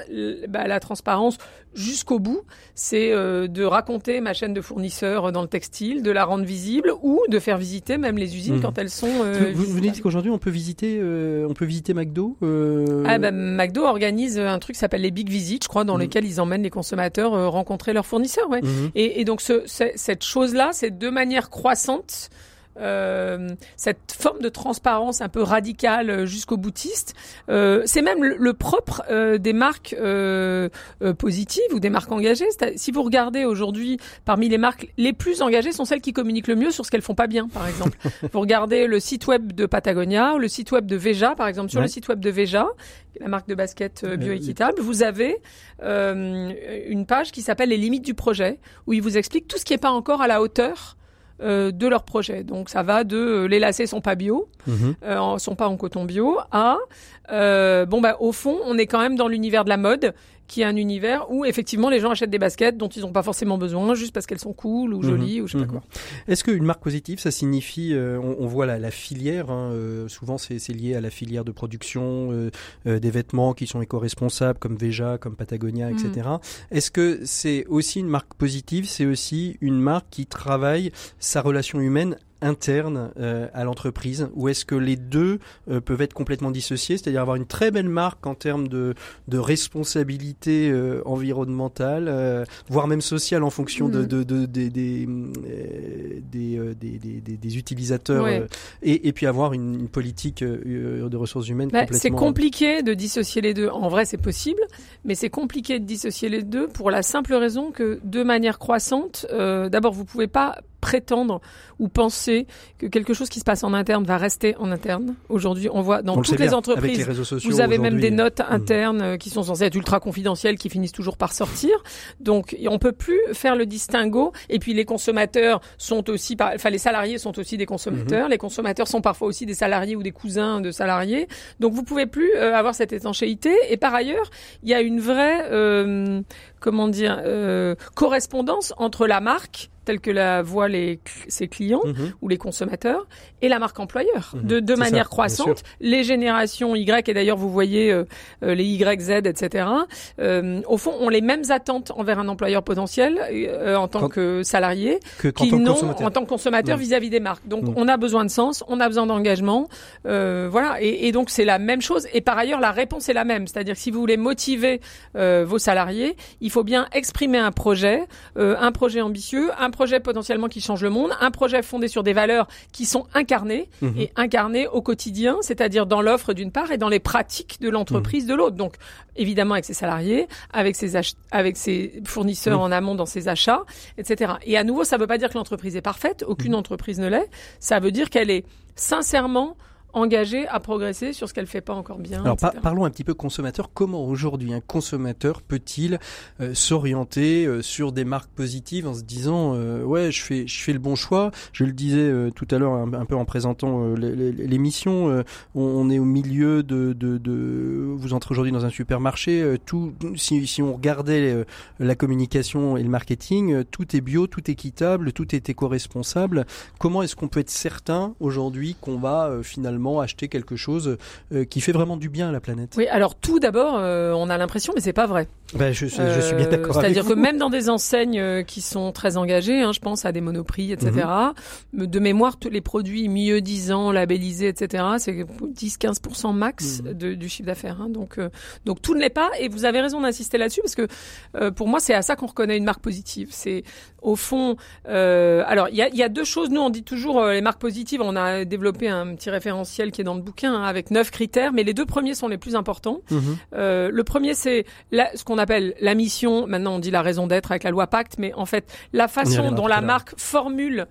bah, la transparence jusqu'au bout, c'est euh, de raconter ma chaîne de fournisseurs dans le textile, de la rendre visible ou de faire visiter même les usines Mhm. quand elles sont. euh, vous, vous dites qu'aujourd'hui on peut visiter, euh, on peut visiter McDo. euh, Ah bah, McDo organise un truc qui s'appelle les Big Visits, je crois, dans Mhm. lesquels ils emmènent les consommateurs rencontrer leurs fournisseurs. Ouais. mhm. Et, et donc ce- cette chose-là, c'est de manière croissante. Euh, cette forme de transparence un peu radicale euh, jusqu'au boutiste, euh, c'est même le, le propre euh, des marques euh, euh, positives ou des marques engagées. Si vous regardez aujourd'hui, parmi les marques les plus engagées sont celles qui communiquent le mieux sur ce qu'elles font pas bien, par exemple. vous regardez le site web de Patagonia ou le site web de Veja, par exemple. Sur Ouais. le site web de Veja, la marque de basket bioéquitable, vous avez euh, une page qui s'appelle les limites du projet, où ils vous expliquent tout ce qui n'est pas encore à la hauteur euh, de leur projet. Donc ça va de euh, les lacets sont pas bio, Mhm. euh, sont pas en coton bio, à euh, bon bah au fond on est quand même dans l'univers de la mode qui est un univers où effectivement les gens achètent des baskets dont ils n'ont pas forcément besoin juste parce qu'elles sont cool ou jolies ou je sais Mhm. pas quoi. Est-ce qu'une marque positive, ça signifie, euh, on, on voit la, la filière, hein, euh, souvent c'est lié à la filière de production euh, des vêtements qui sont éco-responsables, comme Veja, comme Patagonia, etc. Est-ce que c'est aussi une marque positive, c'est aussi une marque qui travaille sa relation humaine interne euh, à l'entreprise ou est-ce que les deux euh, peuvent être complètement dissociés, c'est-à-dire avoir une très belle marque en termes de, de responsabilité euh, environnementale, voire même sociale en fonction de, de, de- des, utilisateurs Ouais. et, et puis avoir une, une politique de ressources humaines Bah, complètement... c'est compliqué de dissocier les deux. En vrai, c'est possible, mais c'est compliqué de dissocier les deux pour la simple raison que, de manière croissante, d'abord, vous pouvez pas prétendre ou penser que quelque chose qui se passe en interne va rester en interne. Aujourd'hui, on voit dans On le sait toutes les bien, entreprises les réseaux sociaux vous avez même des notes Mhm. internes euh, qui sont censées être ultra confidentielles, qui finissent toujours par sortir. Donc, on peut plus faire le distinguo. Et puis, les consommateurs sont aussi, enfin, les salariés sont aussi des consommateurs. Les consommateurs sont parfois aussi des salariés ou des cousins de salariés. Donc, vous pouvez plus euh, avoir cette étanchéité. Et par ailleurs, il y a une vraie, euh, comment dire, euh, correspondance entre la marque telle que la voient les, ses clients Mhm. ou les consommateurs et la marque employeur Mhm. de, de manière ça, croissante. Les générations Y et d'ailleurs vous voyez euh, euh, les YZ etc. Euh, au fond ont les mêmes attentes envers un employeur potentiel euh, en tant Quand- que salarié que qu'en qui tant que n'ont consommateur. en tant que consommateur vis-à-vis des marques. Donc Mhm. on a besoin de sens, on a besoin d'engagement, euh, voilà. Et, et donc c'est la même chose. Et par ailleurs la réponse est la même, c'est-à-dire que si vous voulez motiver euh, vos salariés, il faut bien exprimer un projet, euh, un projet ambitieux, un projet potentiellement qui change le monde, un projet fondé sur des valeurs qui sont incarnées Mhm. et incarnées au quotidien, c'est-à-dire dans l'offre d'une part et dans les pratiques de l'entreprise Mhm. de l'autre. Donc évidemment avec ses salariés, avec ses ach- avec ses fournisseurs en amont dans ses achats, etc. Et à nouveau, ça ne veut pas dire que l'entreprise est parfaite. Aucune Mhm. entreprise ne l'est. Ça veut dire qu'elle est sincèrement engagée à progresser sur ce qu'elle fait pas encore bien. Alors par- parlons un petit peu consommateur. Comment aujourd'hui un consommateur peut-il euh, s'orienter euh, sur des marques positives en se disant euh, ouais je fais je fais le bon choix? Je le disais tout à l'heure un, un peu en présentant l'é- l'é- l'émission. on, on est au milieu de, de, de vous entrez aujourd'hui dans un supermarché. tout si, si on regardait la communication et le marketing, tout est bio, tout est équitable, tout est éco-responsable. Comment est-ce qu'on peut être certain aujourd'hui qu'on va euh, finalement acheter quelque chose euh, qui fait vraiment du bien à la planète Oui, alors tout d'abord, euh, on a l'impression, mais c'est pas vrai. Ben, je, suis- je suis bien Euh, d'accord C'est-à-dire que même dans des enseignes euh, qui sont très engagées, hein, je pense à des monoprix, etc. Mhm. De mémoire, tous les produits mieux disant, labellisés, etc. C'est 10-15% max Mhm. de- du chiffre d'affaires. hein. Donc, euh, donc tout ne l'est pas. Et vous avez raison d'insister là-dessus parce que euh, pour moi, c'est à ça qu'on reconnaît une marque positive. C'est au fond. euh, alors, il y a, y a deux choses. Nous, on dit toujours euh, les marques positives. On a développé un petit référentiel qui est dans le bouquin hein, avec neuf critères, mais les deux premiers sont les plus importants. Mhm. Euh, le premier, c'est ce qu'on appelle la mission. Maintenant, on dit la raison d'être avec la loi Pacte, mais en fait, la façon dont la marque formule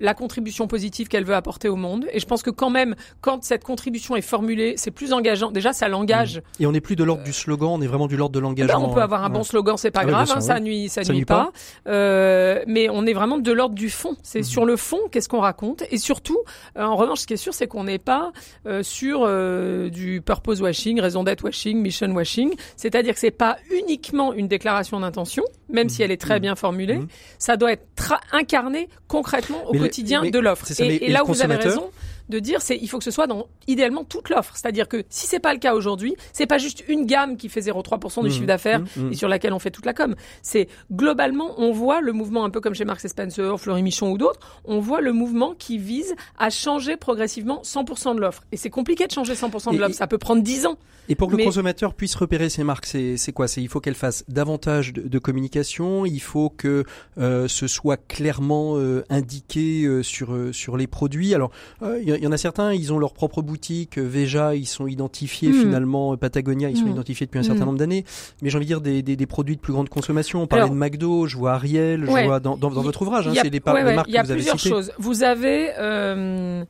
la contribution positive qu'elle veut apporter au monde. Et je pense que quand même, quand cette contribution est formulée, c'est plus engageant. Déjà, ça l'engage. Et on n'est plus de l'ordre du slogan, on est vraiment du l'ordre de Ben, l'engagement. on peut avoir un bon Ouais. slogan, c'est pas Ah grave, hein, ça nuit, ça, Ça nuit nuit pas. pas. Euh, mais on est vraiment de l'ordre du fond. C'est Mhm. sur le fond, qu'est-ce qu'on raconte. Et surtout, euh, en revanche, ce qui est sûr, c'est qu'on n'est pas euh, sur euh, du purpose washing, raison d'être washing, mission washing. C'est-à-dire que c'est pas uniquement une déclaration d'intention, même si elle est très Mhm. bien formulée. Mhm. Ça doit être incarné concrètement au Mais quotidien mais de l'offre. Et, et là où vous avez raison de dire, c'est il faut que ce soit dans idéalement toute l'offre. C'est-à-dire que si c'est pas le cas aujourd'hui, c'est pas juste une gamme qui fait 0,3% du Mhm. chiffre d'affaires Mhm. et sur laquelle on fait toute la com. C'est globalement, on voit le mouvement un peu comme chez Marks Spencer, Fleury Michon ou d'autres, on voit le mouvement qui vise à changer progressivement 100% de l'offre. Et c'est compliqué de changer 100% de l'offre, ça peut prendre 10 ans. Et pour que Mais- le consommateur puisse repérer ces marques, c'est quoi? C'est il faut qu'elles fassent davantage de, de communication. Il faut que euh, ce soit clairement euh, indiqué euh, sur euh, sur les produits. Alors euh, il y, y en a certains, ils ont leur propre boutique. euh, Veja, ils sont identifiés Mm. finalement. euh, Patagonia, ils sont Mm. identifiés depuis un certain Mm. nombre d'années. Mais j'ai envie de dire des, des, des produits de plus grande consommation. On parlait Alors- de McDo, je vois Ariel, je Ouais. vois dans, dans, dans Il- votre ouvrage. Hein, il y a- c'est les, par- ouais, les marques Il y a que vous avez plusieurs citées. choses. Vous avez euh,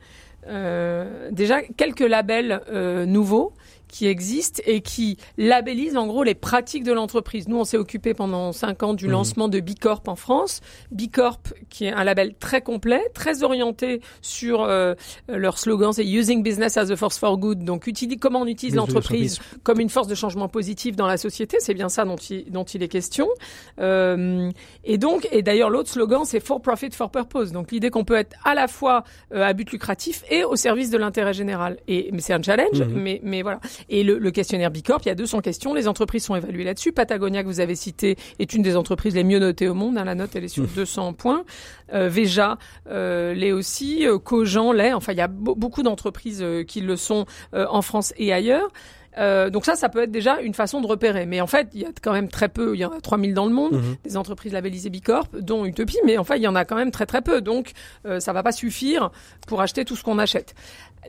euh, déjà quelques labels euh, nouveaux qui existent et qui labellisent en gros les pratiques de l'entreprise. Nous, on s'est occupé pendant cinq ans du Mhm. lancement de Bicorp en France. Bicorp, qui est un label très complet, très orienté sur euh, leur slogan, c'est Using Business as a Force for Good. Donc, utilise, comment on utilise l'entreprise comme une force de changement positif dans la société. C'est bien ça dont il, dont il est question. Euh, et donc, et d'ailleurs, l'autre slogan, c'est For Profit, For Purpose. Donc, l'idée qu'on peut être à la fois euh, à but lucratif et au service de l'intérêt général. Et c'est un challenge, Mhm. mais mais voilà. Et le, le questionnaire Bicorp, il y a 200 questions. Les entreprises sont évaluées là-dessus. Patagonia, que vous avez cité, est une des entreprises les mieux notées au monde. hein. La note, elle est sur 200 points. Euh, Veja euh, l'est aussi. Euh, Cogent l'est. Enfin, il y a be- beaucoup d'entreprises euh, qui le sont euh, en France et ailleurs. Euh, donc ça, ça peut être déjà une façon de repérer. Mais en fait, il y a quand même très peu, il y en a 3000 dans le monde, Mhm. des entreprises labellisées Bicorp, dont Utopie, mais enfin, il y en a quand même très très peu. Donc, euh, ça va pas suffire pour acheter tout ce qu'on achète.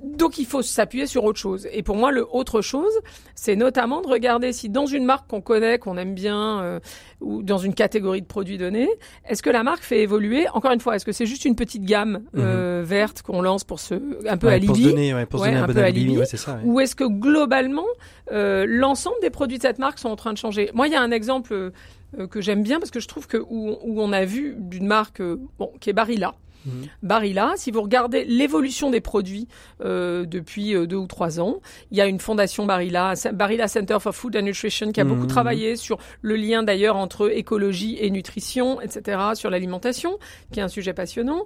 Donc, il faut s'appuyer sur autre chose. Et pour moi, le autre chose, c'est notamment de regarder si dans une marque qu'on connaît, qu'on aime bien, euh, ou dans une catégorie de produits donnés, est-ce que la marque fait évoluer? Encore une fois, est-ce que c'est juste une petite gamme euh, verte qu'on lance pour se un peu Ouais, se donner, ouais, Ouais, donner un, peu alibi. ouais, c'est ça. ou est-ce que globalement, l'ensemble des produits de cette marque sont en train de changer Moi, il y a un exemple euh, euh, que j'aime bien parce que je trouve que où, où on a vu d'une marque euh, bon, qui est Barilla. Mhm. Barilla, si vous regardez l'évolution des produits euh, depuis euh, deux ou trois ans, il y a une fondation Barilla, Barilla Center for Food and Nutrition, qui a beaucoup Mhm. travaillé sur le lien d'ailleurs entre écologie et nutrition, etc., sur l'alimentation, qui est un sujet passionnant.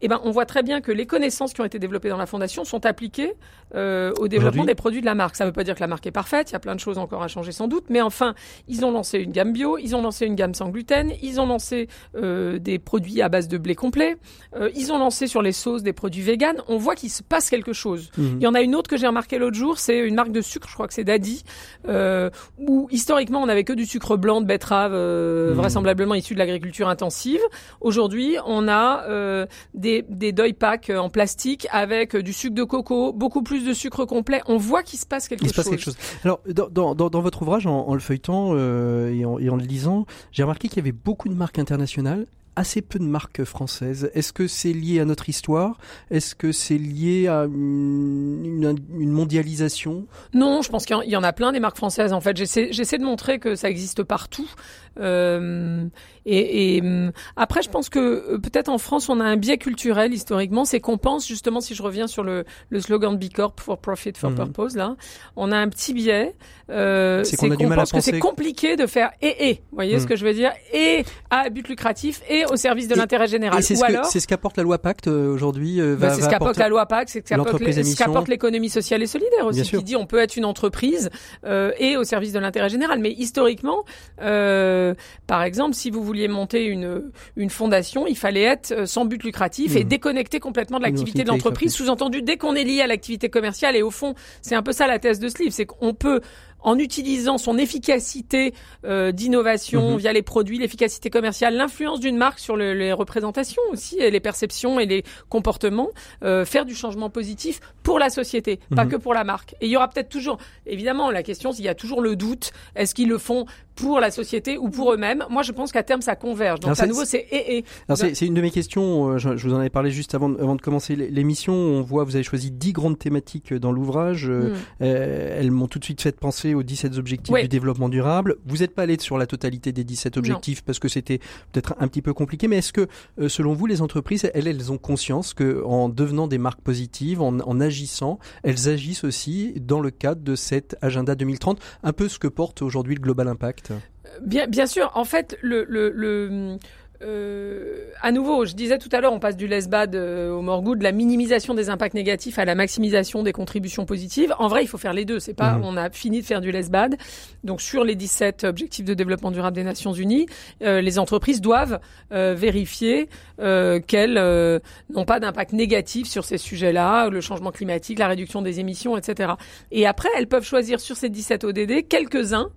Eh ben, on voit très bien que les connaissances qui ont été développées dans la fondation sont appliquées euh, au développement des produits de la marque. Ça ne veut pas dire que la marque est parfaite, il y a plein de choses encore à changer sans doute, mais enfin, ils ont lancé une gamme bio, ils ont lancé une gamme sans gluten, ils ont lancé euh, des produits à base de blé complet, euh, ils ont lancé sur les sauces des produits véganes. On voit qu'il se passe quelque chose. Mhm. Il y en a une autre que j'ai remarqué l'autre jour, c'est une marque de sucre, je crois que c'est Daddy, euh, où historiquement on n'avait que du sucre blanc de betterave, euh, Mhm. vraisemblablement issu de l'agriculture intensive. Aujourd'hui, on a euh, des, des deuil packs en plastique avec euh, du sucre de coco, beaucoup plus de sucre complet. On voit qu'il se passe quelque Il se chose. passe quelque chose. Alors, dans, dans, dans, dans votre ouvrage, en, en le feuilletant euh, et, en, et en le lisant, j'ai remarqué qu'il y avait beaucoup de marques internationales assez peu de marques françaises. Est-ce que c'est lié à notre histoire? Est-ce que c'est lié à une, une, mondialisation? Non, je pense qu'il y en a plein des marques françaises. En fait, j'essaie de montrer que ça existe partout. Euh, et, et, hum, après, je pense que euh, peut-être en France, on a un biais culturel historiquement, c'est qu'on pense justement, si je reviens sur le, le slogan de B Corp for Profit for mhm. Purpose, là, on a un petit biais. Euh, c'est qu'on mal pense à penser que c'est compliqué de faire et et. Vous voyez ce mhm. que je veux dire Et à but lucratif et au service de l'intérêt général. C'est ce, qu'apporte la loi Pacte euh, aujourd'hui. Euh, bah, c'est ce qu'apporte la loi Pacte, c'est ce qu'apporte l'économie sociale et solidaire aussi, qui dit on peut être une entreprise euh, et au service de l'intérêt général. Mais historiquement, euh, par exemple, si vous vouliez monter une une fondation, il fallait être euh, sans but lucratif et mmh. déconnecté complètement de l'activité de l'entreprise. Sous-entendu, dès qu'on est lié à l'activité commerciale, et au fond, c'est un peu ça la thèse de ce livre, c'est qu'on peut en utilisant son efficacité euh, d'innovation mhm. via les produits, l'efficacité commerciale, l'influence d'une marque sur les représentations aussi, et les perceptions et les comportements, euh, faire du changement positif pour la société, pas mhm. que pour la marque. Et il y aura peut-être toujours, évidemment, la question, il y a toujours le doute, est-ce qu'ils le font pour la société ou pour eux-mêmes? Moi, je pense qu'à terme, ça converge. Donc, à nouveau, c'est et et. C'est une de mes questions. Euh, je, vous en avais parlé juste avant, avant de commencer l'émission. On voit, vous avez choisi dix grandes thématiques dans l'ouvrage. Mm. elles m'ont tout de suite fait penser aux 17 objectifs du développement durable. Vous n'êtes pas allé sur la totalité des 17 objectifs parce que c'était peut-être un petit peu compliqué, mais est-ce que, euh, selon vous, les entreprises, elles, elles ont conscience que en devenant des marques positives, en, en agissant, elles agissent aussi dans le cadre de cet agenda 2030, un peu ce que porte aujourd'hui le Global Impact? Bien, bien sûr. En fait, le, le, le euh, à nouveau, je disais tout à l'heure, on passe du less bad euh, au more good, de la minimisation des impacts négatifs à la maximisation des contributions positives. En vrai, il faut faire les deux. C'est pas, mhm. on a fini de faire du less bad. Donc, sur les 17 objectifs de développement durable des Nations Unies, euh, les entreprises doivent euh, vérifier qu'elles n'ont pas d'impact négatif sur ces sujets-là, le changement climatique, la réduction des émissions, etc. Et après, elles peuvent choisir sur ces 17 ODD quelques-uns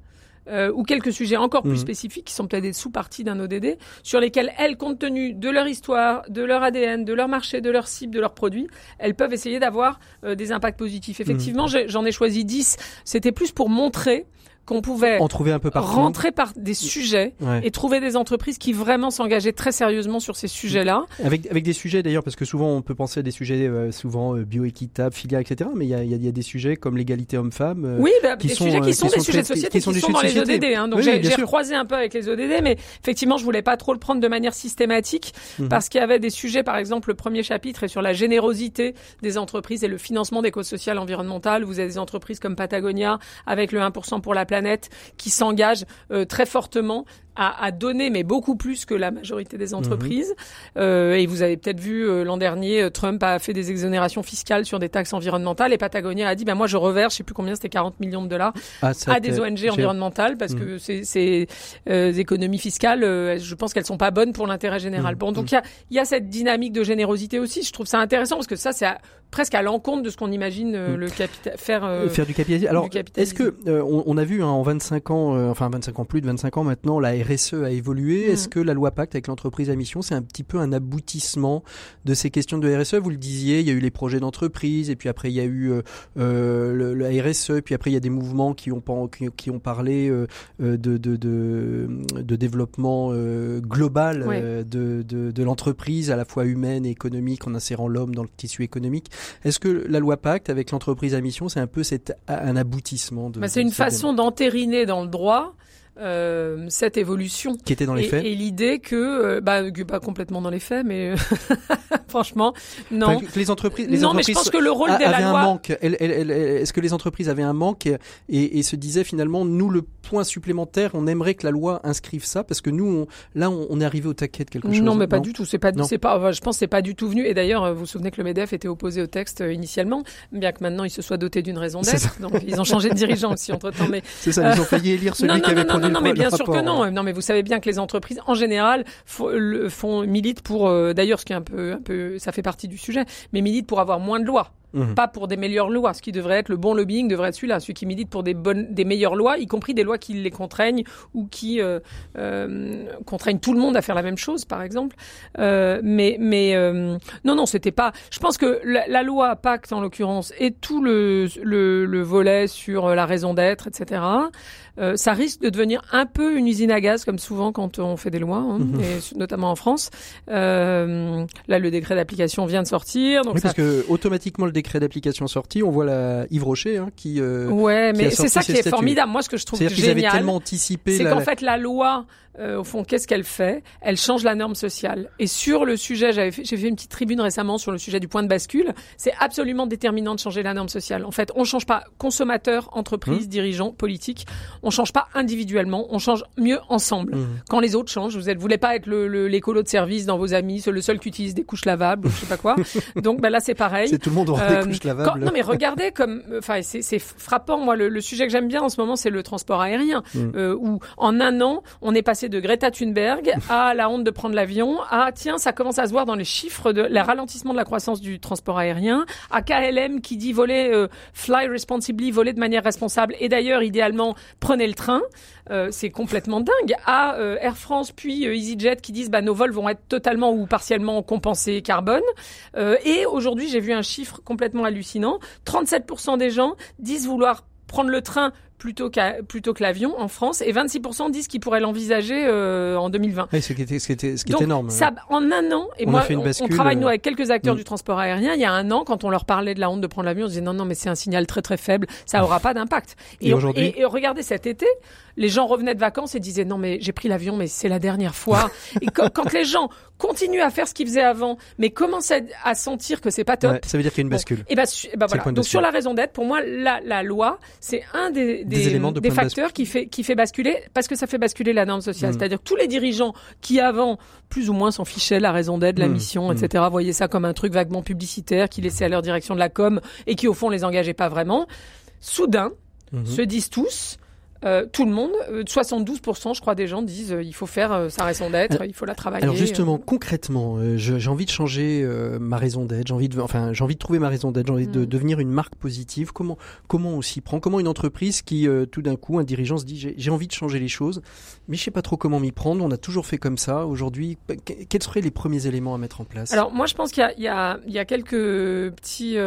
euh, ou quelques sujets encore plus mhm. spécifiques qui sont peut-être des sous-parties d'un ODD sur lesquels elles, compte tenu de leur histoire, de leur ADN, de leur marché, de leur cible, de leurs produits, elles peuvent essayer d'avoir euh, des impacts positifs. Mhm. Effectivement, j'en ai choisi 10. C'était plus pour montrer qu'on pouvait en trouver un peu rentrer par des sujets et trouver des entreprises qui vraiment s'engageaient très sérieusement sur ces sujets-là. Avec, avec des sujets d'ailleurs, parce que souvent on peut penser à des sujets euh, souvent euh, bioéquitables, filiales, etc. Mais il y a, y a, des sujets comme l'égalité homme-femme. Euh, oui, bah, qui des sont, sujets qui sont, des sujets de société, qui sont, dans les ODD. Hein, donc j'ai croisé un peu avec les ODD, mais effectivement je voulais pas trop le prendre de manière systématique mhm. parce qu'il y avait des sujets, par exemple le premier chapitre est sur la générosité des entreprises et le financement des causes sociales environnementales. Vous avez des entreprises comme Patagonia avec le 1% pour la planète qui s'engagent euh, très fortement à, à, donner, mais beaucoup plus que la majorité des entreprises. Mhm. Euh, et vous avez peut-être vu euh, l'an dernier, euh, Trump a fait des exonérations fiscales sur des taxes environnementales et Patagonia a dit, ben moi je reverse, je sais plus combien, c'était 40 millions de dollars ah, à des ONG environnementales parce que mhm. ces, ces euh, économies fiscales, je pense qu'elles sont pas bonnes pour l'intérêt général. Mhm. Bon, donc il y a, y a cette dynamique de générosité aussi. Je trouve ça intéressant parce que ça, c'est presque à l'encontre de ce qu'on imagine le capital faire faire du capitalisme. Alors, est-ce que on, on, a vu hein, en 25 ans, enfin 25 ans plus de 25 ans maintenant, la RSE a évolué. Mm. Est-ce que la loi Pacte avec l'entreprise à mission, c'est un petit peu un aboutissement de ces questions de RSE Vous le disiez, il y a eu les projets d'entreprise, et puis après il y a eu euh, euh le, la RSE, puis après il y a des mouvements qui ont, qui, ont parlé euh, de, de, de, de, développement global de, de, de l'entreprise, à la fois humaine et économique, en insérant l'homme dans le tissu économique. Est-ce que la loi Pacte avec l'entreprise à mission, c'est un peu cet, un aboutissement de, bah, C'est une façon d'entériner dans le droit euh, cette évolution. Qui était dans les faits. Et l'idée que, euh, bah, pas complètement dans les faits, mais franchement, non. les entreprises, les non, mais je pense que le rôle de la loi... manque. Est-ce que les entreprises avaient un manque et, et, se disaient finalement, nous le point supplémentaire, on aimerait que la loi inscrive ça parce que nous, on, là, on, est arrivé au taquet de quelque chose. Non, mais pas du tout. C'est pas, c'est pas. Je pense c'est pas du tout venu. Et d'ailleurs, vous vous souvenez que le Medef était opposé au texte euh, initialement, bien que maintenant il se soit doté d'une raison d'être. Donc ils ont changé de dirigeant aussi entre temps. Mais c'est ça, ils ont failli élire celui qui avait non, non, mais bien sûr que non. Non, mais vous savez bien que les entreprises, en général, font, militent pour. Euh, d'ailleurs, ce qui est un peu, un peu, ça fait partie du sujet, mais militent pour avoir moins de lois. Mmh. Pas pour des meilleures lois. Ce qui devrait être le bon lobbying devrait être celui-là, celui qui milite pour des bonnes, des meilleures lois, y compris des lois qui les contraignent ou qui euh, euh, contraignent tout le monde à faire la même chose, par exemple. Euh, mais, mais euh, non, non, c'était pas. Je pense que la, la, loi Pacte, en l'occurrence, et tout le, le, le volet sur la raison d'être, etc. Euh, ça risque de devenir un peu une usine à gaz, comme souvent quand on fait des lois, hein, mmh. et notamment en France. Euh, là, le décret d'application vient de sortir. Donc oui, ça... parce que automatiquement le décret d'application sorti, on voit la Yves Rocher hein, qui. Euh, ouais, mais c'est ça qui est formidable. Moi, ce que je trouve génial, tellement anticipé. C'est qu'en fait, la loi euh, au fond, qu'est-ce qu'elle fait? Elle change la norme sociale. Et sur le sujet, j'avais j'ai fait une petite tribune récemment sur le sujet du point de bascule. C'est absolument déterminant de changer la norme sociale. En fait, on change pas consommateur, entreprise, mmh. dirigeant, politique. On change pas individuellement. On change mieux ensemble. Mmh. Quand les autres changent, vous êtes, voulez pas être le, l'écolo de service dans vos amis, le seul qui utilise des couches lavables, je sais pas quoi. Donc, ben là, c'est pareil. C'est tout le monde aura euh, des couches lavables. Quand, non, mais regardez comme, enfin, c'est, c'est frappant. Moi, le, le, sujet que j'aime bien en ce moment, c'est le transport aérien, mmh. euh, où en un an, on est passé de Greta Thunberg à la honte de prendre l'avion, à tiens, ça commence à se voir dans les chiffres de le ralentissement de la croissance du transport aérien, à KLM qui dit voler, euh, fly responsibly, voler de manière responsable, et d'ailleurs, idéalement, prenez le train. Euh, c'est complètement dingue. À euh, Air France puis euh, EasyJet qui disent bah nos vols vont être totalement ou partiellement compensés carbone. Et aujourd'hui, j'ai vu un chiffre complètement hallucinant. 37% des gens disent vouloir prendre le train plutôt, qu'à, plutôt que l'avion en France et 26% disent qu'ils pourraient l'envisager euh, en 2020. Oui, ce qui était, ce qui était, ce qui est énorme. Ça, en un an, et on moi, on, travaille nous avec quelques acteurs mm. du transport aérien. Il y a un an, quand on leur parlait de la honte de prendre l'avion, on disait non, non, mais c'est un signal très très faible, ça aura pas d'impact. Et, et, et, regardez cet été, les gens revenaient de vacances et disaient non, mais j'ai pris l'avion, mais c'est la dernière fois. et quand, quand, les gens continuent à faire ce qu'ils faisaient avant, mais commencent à, sentir que c'est pas top, ouais, ça veut dire qu'il y a une bascule. Bon, et ben, bah, voilà. Donc sur la raison d'être, pour moi, la, la loi, c'est un des, des, des éléments de des facteurs qui fait qui fait basculer parce que ça fait basculer la norme sociale. Mmh. C'est-à-dire que tous les dirigeants qui avant plus ou moins s'en fichaient la raison d'être, la mmh. mission, mmh. etc. voyaient ça comme un truc vaguement publicitaire qui laissait à leur direction de la com et qui au fond les engageait pas vraiment. Soudain, se disent tous euh, tout le monde, 72% euh, je crois des gens disent euh, il faut faire euh, sa raison d'être, il faut la travailler. Alors justement, concrètement, j'ai envie de changer ma raison d'être, j'ai envie de, enfin j'ai envie de trouver ma raison d'être, j'ai envie mm. de devenir une marque positive. Comment comment on s'y prend? Comment une entreprise qui tout d'un coup un dirigeant se dit j'ai envie de changer les choses, mais je sais pas trop comment m'y prendre. On a toujours fait comme ça. Aujourd'hui, quels seraient les premiers éléments à mettre en place? Alors moi je pense qu'il y, y, y a, quelques petits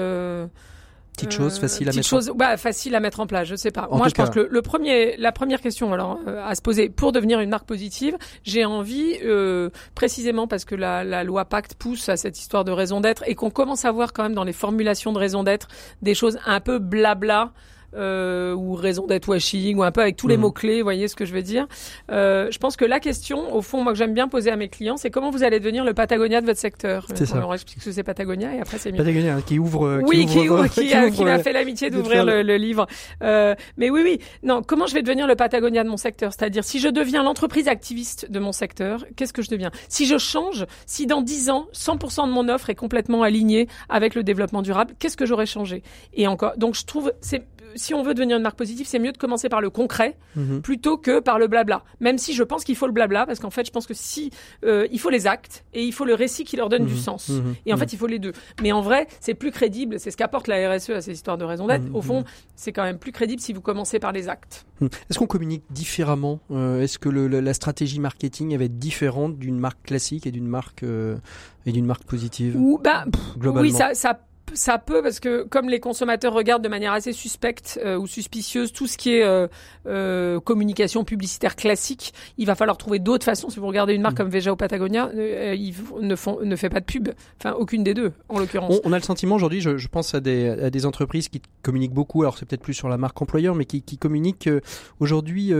Petite chose facile à petite mettre. Chose, en... bah, facile à mettre en place. Je sais pas. En Moi, je cas... pense que le, le, premier, la première question, alors euh, à se poser pour devenir une marque positive, j'ai envie, euh, précisément parce que la, la, loi Pacte pousse à cette histoire de raison d'être et qu'on commence à voir quand même dans les formulations de raison d'être des choses un peu blabla euh, ou raison d'être washing, ou un peu avec tous les mmh. mots-clés, vous voyez ce que je veux dire. Euh, je pense que la question, au fond, moi que j'aime bien poser à mes clients, c'est comment vous allez devenir le Patagonia de votre secteur. C'est ça. On leur explique ce que c'est Patagonia et après c'est mieux. Patagonia, hein, qui ouvre... Qui oui, ouvre, qui, ouvre, qui, qui, a, qui m'a fait l'amitié d'ouvrir le, le, livre. Euh, mais oui, oui. Non, comment je vais devenir le Patagonia de mon secteur? C'est-à-dire, si je deviens l'entreprise activiste de mon secteur, qu'est-ce que je deviens? Si je change, si dans 10 ans, 100% de mon offre est complètement alignée avec le développement durable, qu'est-ce que j'aurais changé? Et encore, donc je trouve, c'est si on veut devenir une marque positive, c'est mieux de commencer par le concret mmh. plutôt que par le blabla. Même si je pense qu'il faut le blabla, parce qu'en fait, je pense que si euh, il faut les actes et il faut le récit qui leur donne mmh. du sens. Mmh. Et en fait, il faut les deux. Mais en vrai, c'est plus crédible. C'est ce qu'apporte la RSE à ces histoires de raison d'être. Au fond, c'est quand même plus crédible si vous commencez par les actes. Est-ce qu'on communique différemment euh, Est-ce que le, la stratégie marketing va être différente d'une marque classique et d'une marque euh, et d'une marque positive Ou bah, globalement. Oui, ça, ça ça peut parce que comme les consommateurs regardent de manière assez suspecte euh, ou suspicieuse tout ce qui est euh, euh, communication publicitaire classique, il va falloir trouver d'autres façons. Si vous regardez une marque mmh. comme Veja ou Patagonia, euh, ils ne font ne fait pas de pub, enfin aucune des deux en l'occurrence. On, on, a le sentiment aujourd'hui, je, je, pense à des, à des entreprises qui communiquent beaucoup. Alors c'est peut-être plus sur la marque employeur, mais qui, qui communiquent euh, aujourd'hui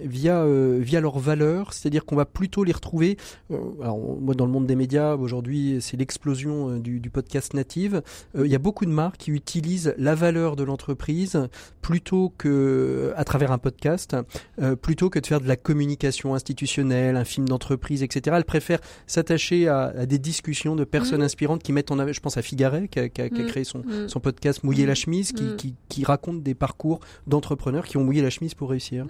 via via leurs valeurs, c'est-à-dire qu'on va plutôt les retrouver. alors moi dans le monde des médias aujourd'hui, c'est l'explosion du, du podcast native euh, il y a beaucoup de marques qui utilisent la valeur de l'entreprise plutôt que à travers un podcast, euh, plutôt que de faire de la communication institutionnelle, un film d'entreprise, etc. Elles préfèrent s'attacher à, à, des discussions de personnes mmh. inspirantes qui mettent en avant. Je pense à Figaret qui a, qui a, qui a mmh. créé son, mmh. son podcast Mouiller la chemise, qui, qui, qui raconte des parcours d'entrepreneurs qui ont mouillé la chemise pour réussir.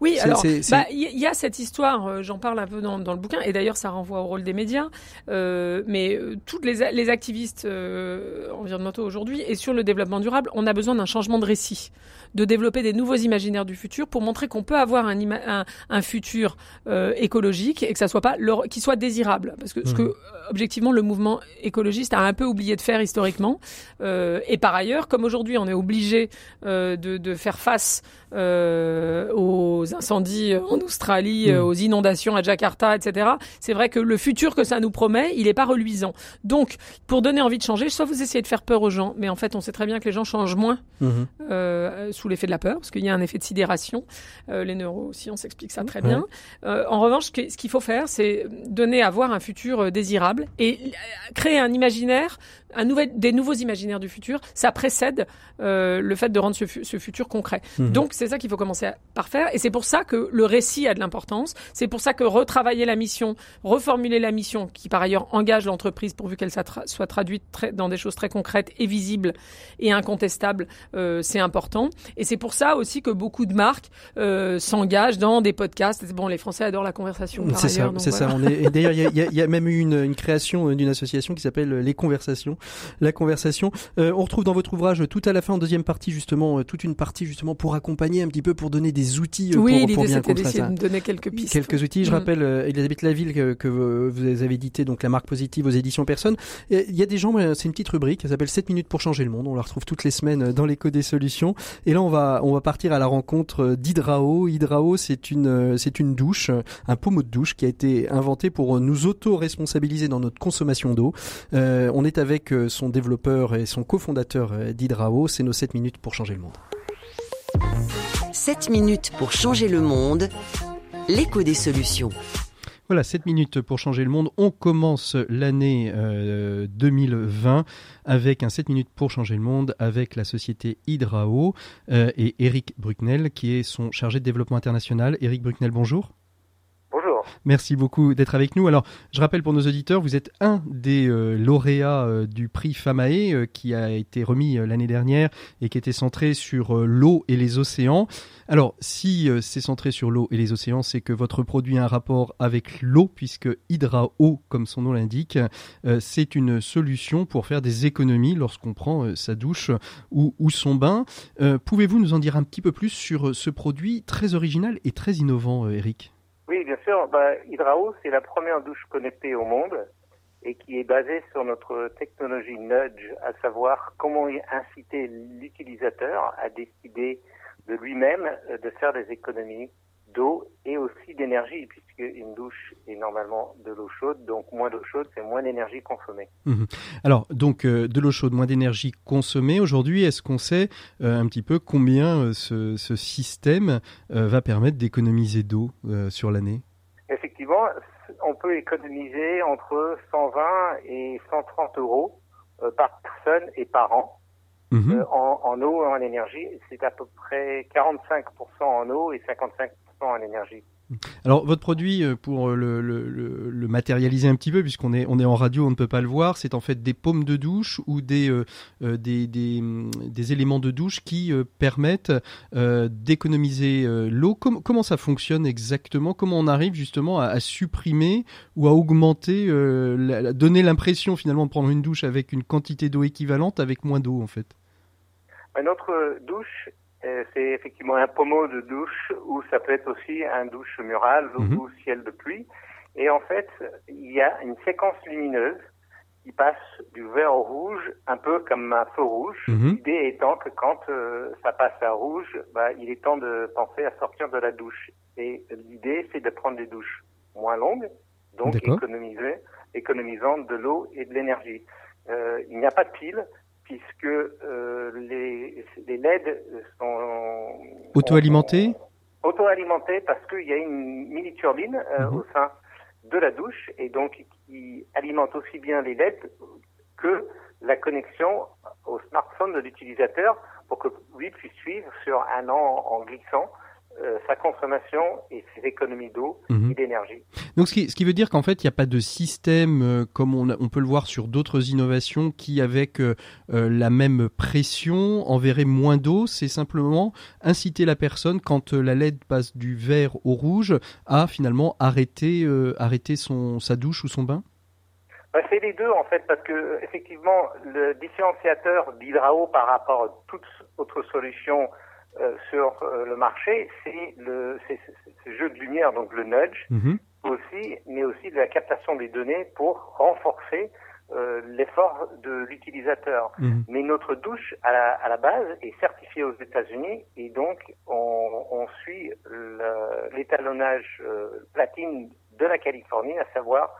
Oui, alors il bah, y, a cette histoire. Euh, j'en parle un peu dans, dans, le bouquin, et d'ailleurs ça renvoie au rôle des médias. Euh, mais toutes les, les activistes environnementaux aujourd'hui. Et sur le développement durable, on a besoin d'un changement de récit, de développer des nouveaux imaginaires du futur pour montrer qu'on peut avoir un, un, un futur euh, écologique et que ça soit pas qui soit désirable. Parce que ce Mmh. que objectivement le mouvement écologiste a un peu oublié de faire historiquement. Euh, et par ailleurs, comme aujourd'hui on est obligé euh, de, de faire face euh, aux incendies en Australie, Mm. euh, aux inondations à Jakarta, etc. C'est vrai que le futur que ça nous promet, il n'est pas reluisant. Donc, pour donner envie de changer, soit vous essayez de faire peur aux gens, mais en fait, on sait très bien que les gens changent moins Mhm. euh, sous l'effet de la peur, parce qu'il y a un effet de sidération. Euh, les neurosciences expliquent ça très Ouais. bien. Euh, en revanche, ce qu'il faut faire, c'est donner à voir un futur désirable et créer un imaginaire, un nouvel, des nouveaux imaginaires du futur. Ça précède euh, le fait de rendre ce, ce futur concret. Mhm. Donc, c'est ça qu'il faut commencer à- par faire. Et c'est pour ça que le récit a de l'importance. C'est pour ça que retravailler la mission, reformuler la mission, qui par ailleurs engage l'entreprise pourvu qu'elle soit, tra- soit traduite très- dans des choses très concrètes et visibles et incontestables, euh, c'est important. Et c'est pour ça aussi que beaucoup de marques euh, s'engagent dans des podcasts. Bon, les Français adorent la conversation. C'est ça, c'est ça. voilà. On est, et d'ailleurs, il y a- y, y même eu une, une création euh, d'une association qui s'appelle Les Conversations. La conversation. Euh, on retrouve dans votre ouvrage tout à la fin, en deuxième partie justement, toute une partie justement pour accompagner un petit peu, pour donner des outils euh, Oui, pour, pour bien d'essayer ça. de donner quelques pistes. Quelques outils. Je Mm. rappelle, euh, Elisabeth Laville, que, que vous avez édité donc la marque positive aux éditions Personne. Il y a des gens, euh, c'est une petite rubrique, elle s'appelle 7 minutes pour changer le monde. On la retrouve toutes les semaines dans l'écho des solutions. Et là, on va, on va partir à la rencontre d'Hydrao. Hydrao, c'est une, c'est une douche, un pommeau de douche qui a été inventé pour nous auto-responsabiliser dans notre consommation d'eau. Euh, on est avec son développeur et son cofondateur d'Hydrao. C'est nos 7 minutes pour changer le monde. 7 minutes pour changer le monde. L'écho des solutions. Voilà, 7 minutes pour changer le monde. On commence l'année euh, 2020 avec un 7 minutes pour changer le monde avec la société Hydrao euh, et Eric Brucknell qui est son chargé de développement international. Eric Brucknell, bonjour. Merci beaucoup d'être avec nous. Alors, je rappelle pour nos auditeurs, vous êtes un des euh, lauréats euh, du prix FAMAE euh, qui a été remis l'année dernière et qui était centré sur l'eau et les océans. Alors, si c'est centré sur l'eau et les océans, c'est que votre produit a un rapport avec l'eau, puisque Hydra-Eau, comme son nom l'indique, c'est une solution pour faire des économies lorsqu'on prend sa douche ou, son bain. Pouvez-vous nous en dire un petit peu plus sur ce produit très original et très innovant, Eric? Oui, bien sûr. Bah, Hydrao, c'est la première douche connectée au monde et qui est basée sur notre technologie Nudge, à savoir comment inciter l'utilisateur à décider de lui-même euh, de faire des économies d'eau et aussi d'énergie, puisque une douche est normalement de l'eau chaude, donc moins d'eau chaude, c'est moins d'énergie consommée. Alors, donc, euh, de l'eau chaude, moins d'énergie consommée. Aujourd'hui, est-ce qu'on sait euh, un petit peu combien euh, ce, ce système va permettre d'économiser d'eau sur l'année? Effectivement, on peut économiser entre 120 et 130 euros par personne et par an. Mhm. Euh, en, en eau en énergie, c'est à peu près 45% en eau et 55% en énergie. Alors, votre produit, euh, pour le, le- le- le matérialiser un petit peu, puisqu'on est, on est en radio, on ne peut pas le voir, c'est en fait des paumes de douche ou des, euh, euh, des, des, hum, des éléments de douche qui euh, permettent euh, d'économiser euh, l'eau. Com- comment ça fonctionne exactement? Comment on arrive justement à, à supprimer ou à augmenter, euh, la- donner l'impression finalement de prendre une douche avec une quantité d'eau équivalente avec moins d'eau en fait? Une autre douche, euh, c'est effectivement un pommeau de douche ou ça peut être aussi un douche murale ou- Mhm. ou ciel de pluie. Et en fait, il y a une séquence lumineuse qui passe du vert au rouge, un peu comme un feu rouge. Mhm. L'idée étant que quand euh, ça passe à rouge, bah, il est temps de penser à sortir de la douche. Et l'idée, c'est de prendre des douches moins longues, donc économiser, économisant de l'eau et de l'énergie. Euh, il n'y a pas de pile puisque euh, les, les LED sont Auto-alimentés? Auto-alimentés parce qu'il y a une mini turbine euh, Mhm. au sein de la douche et donc qui alimente aussi bien les LED que la connexion au smartphone de l'utilisateur pour que lui puisse suivre sur un an en glissant euh, sa consommation et ses économies d'eau Mhm. et d'énergie. Donc, ce qui, ce qui veut dire qu'en fait, il n'y a pas de système euh, comme on, on peut le voir sur d'autres innovations qui, avec euh, euh, la même pression, enverrait moins d'eau. C'est simplement inciter la personne, quand euh, la LED passe du vert au rouge, à finalement arrêter, euh, arrêter son, sa douche ou son bain? bah, C'est les deux en fait, parce que effectivement, le différenciateur d'Hydrao par rapport à toute autre solution sur euh, le marché, c'est le ce jeu de lumière, donc le nudge, Mhm. aussi, mais aussi de la captation des données pour renforcer euh, l'effort de l'utilisateur. Mhm. Mais notre douche, à la, à la base, est certifiée aux États-Unis et donc on, on suit l'étalonnage euh, platine de la Californie, à savoir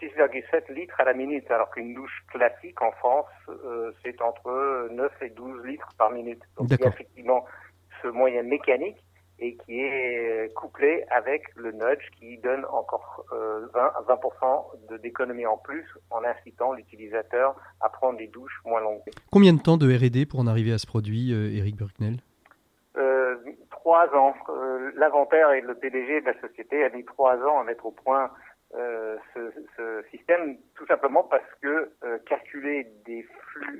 6,7 litres à la minute, alors qu'une douche classique en France, euh, c'est entre 9 et 12 litres par minute. Donc il y a effectivement ce moyen mécanique et qui est couplé avec le nudge qui donne encore euh, 20 à 20% de d'économie en plus en incitant l'utilisateur à prendre des douches moins longues. Combien de temps de R&D pour en arriver à ce produit, euh, Eric Burknell Euh, trois ans. Euh, L'inventaire et le PDG de la société a mis trois ans à mettre au point euh, ce, ce système, tout simplement parce que euh, calculer des flux,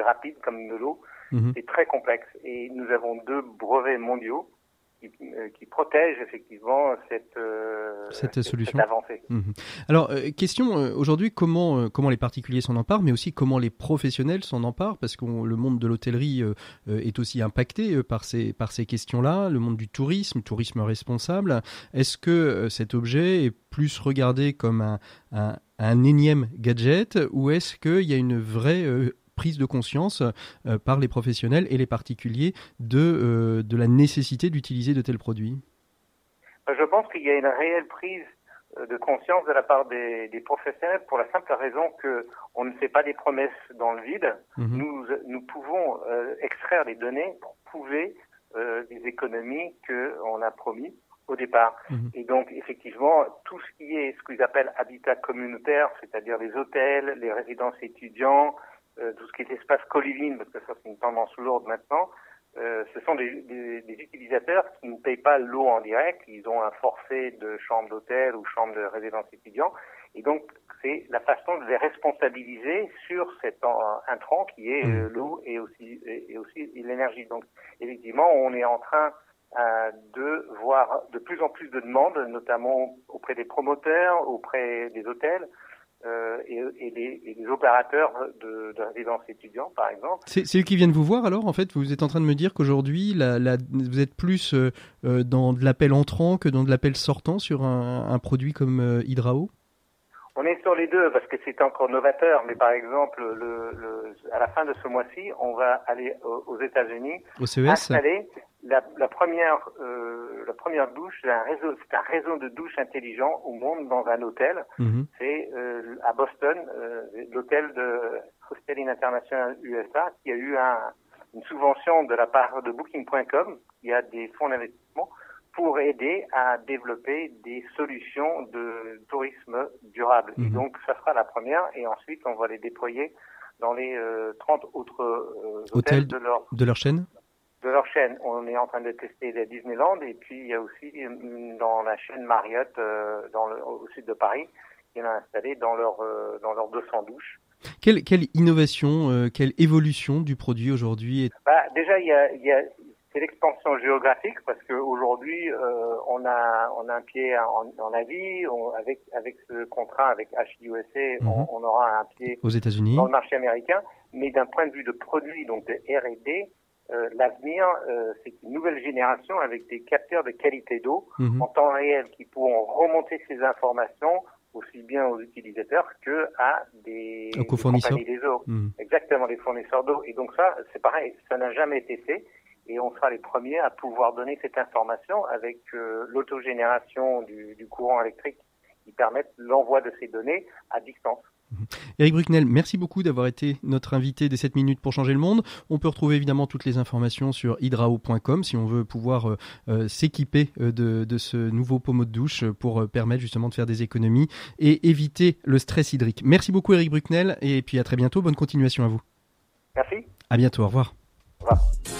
liquide rapide comme de l'eau, Mhm. c'est très complexe. Et nous avons deux brevets mondiaux qui, euh, qui protègent effectivement cette, euh, Cette solution. cette avancée. Mhm. Alors, euh, question euh, aujourd'hui, comment, comment les particuliers s'en emparent, mais aussi comment les professionnels s'en emparent, parce que le monde de l'hôtellerie est aussi impacté par ces, par ces questions-là, le monde du tourisme, tourisme responsable. Est-ce que cet objet est plus regardé comme un, un, un énième gadget, ou est-ce qu'il y a une vraie prise de conscience euh, par les professionnels et les particuliers de, euh, de la nécessité d'utiliser de tels produits? Je pense qu'il y a une réelle prise euh, de conscience de la part des, des professionnels pour la simple raison que on ne fait pas des promesses dans le vide. Mhm. Nous, nous pouvons euh, extraire les données pour prouver euh, des économies que on a promis au départ. Mhm. Et donc, effectivement, tout ce qui est ce qu'ils appellent habitat communautaire, c'est-à-dire les hôtels, les résidences étudiants, euh, tout ce qui est espace co-living, parce que ça c'est une tendance lourde maintenant, euh, ce sont des, des- des utilisateurs qui ne payent pas l'eau en direct, ils ont un forfait de chambre d'hôtel ou chambre de résidence étudiant, et donc c'est la façon de les responsabiliser sur cet intrant qui est euh, l'eau et aussi et, et aussi l'énergie. Donc effectivement, on est en train euh, de voir de plus en plus de demandes, notamment auprès des promoteurs, auprès des hôtels euh, et, et des opérateurs de, de résidences étudiants, par exemple. C'est eux qui viennent vous voir alors En fait, vous êtes en train de me dire qu'aujourd'hui, la, la- vous êtes plus euh, euh, dans de l'appel entrant que dans de l'appel sortant sur un, un produit comme euh, Hydrao? On est sur les deux parce que c'est encore novateur, mais par exemple, le, le, à la fin de ce mois-ci, on va aller aux, États-Unis au CES installer la, la première euh, la première douche, c'est un réseau, c'est un réseau de douches intelligents au monde dans un hôtel. Mhm. C'est euh, à Boston, euh, l'hôtel de Hosteling International USA qui a eu un, une subvention de la part de Booking.com, qui a des fonds d'investissement pour aider à développer des solutions de tourisme durable. Et Mhm. donc, ça sera la première, et ensuite, on va les déployer dans les euh, 30 autres euh, Hôtels hôtels de leur de leur chaîne? De leur chaîne. On est en train de tester à Disneyland et puis il y a aussi euh, dans la chaîne Marriott euh, dans le, au sud de Paris qui a installé dans leur euh, dans leurs 200 douches. quelle, quelle innovation, euh, quelle évolution du produit aujourd'hui est... Bah, déjà il y a, il y a c'est l'expansion géographique parce qu'aujourd'hui euh, on a on a un pied en, en Asie on- avec avec ce contrat avec HUSA Mhm. on, on aura un pied aux États-Unis dans le marché américain, mais d'un point de vue de produit, donc de R&D, euh, l'avenir, euh, c'est une nouvelle génération avec des capteurs de qualité d'eau Mhm. en temps réel qui pourront remonter ces informations aussi bien aux utilisateurs que à des, Aux des compagnies des eaux. Mhm. Exactement, les fournisseurs d'eau. Et donc ça, c'est pareil, ça n'a jamais été fait. Et on sera les premiers à pouvoir donner cette information avec euh, l'autogénération du, du courant électrique qui permettent l'envoi de ces données à distance. Eric Brucknell, merci beaucoup d'avoir été notre invité des 7 minutes pour changer le monde. On peut retrouver évidemment toutes les informations sur hydrao.com si on veut pouvoir euh, euh, s'équiper euh, de, de ce nouveau pommeau de douche pour permettre justement de faire des économies et éviter le stress hydrique. Merci beaucoup Eric Brucknell et puis à très bientôt. Bonne continuation à vous. Merci. À bientôt. Au revoir. Au revoir.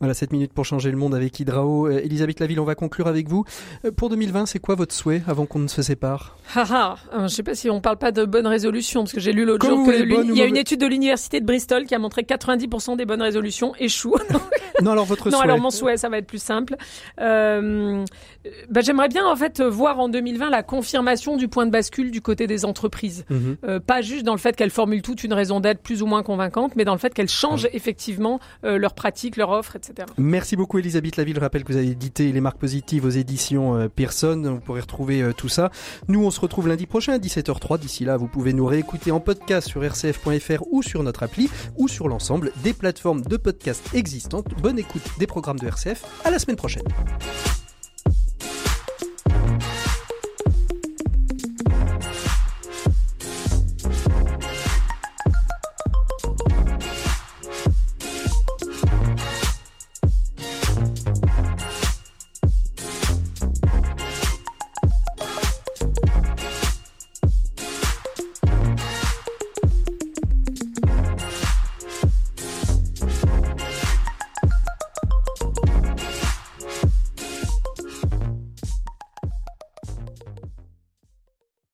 Voilà, 7 minutes pour changer le monde avec Hydrao. Euh, Elisabeth Laville, on va conclure avec vous. Euh, pour 2020, c'est quoi votre souhait avant qu'on ne se sépare? Ah ah, euh, je sais pas si on parle pas de bonnes résolutions, parce que j'ai lu l'autre jour vous que voulez, l'uni- bonne ou il y a une étude de l'université de Bristol qui a montré que 90% des bonnes résolutions échouent. Non, alors votre non, souhait. alors mon souhait, ça va être plus simple. Euh, bah, j'aimerais bien en fait voir en 2020 la confirmation du point de bascule du côté des entreprises. Mhm. Euh, pas juste dans le fait qu'elles formulent toutes une raison d'être plus ou moins convaincante, mais dans le fait qu'elles changent effectivement euh, leurs pratiques, leurs offres, etc. Merci beaucoup Elisabeth Laville. Je rappelle que vous avez édité Les marques positives aux éditions euh, Pearson. Vous pourrez retrouver euh, tout ça. Nous, on se retrouve lundi prochain à 17h03. D'ici là, vous pouvez nous réécouter en podcast sur rcf.fr ou sur notre appli ou sur l'ensemble des plateformes de podcast existantes. Bonne écoute des programmes de RCF. À la semaine prochaine.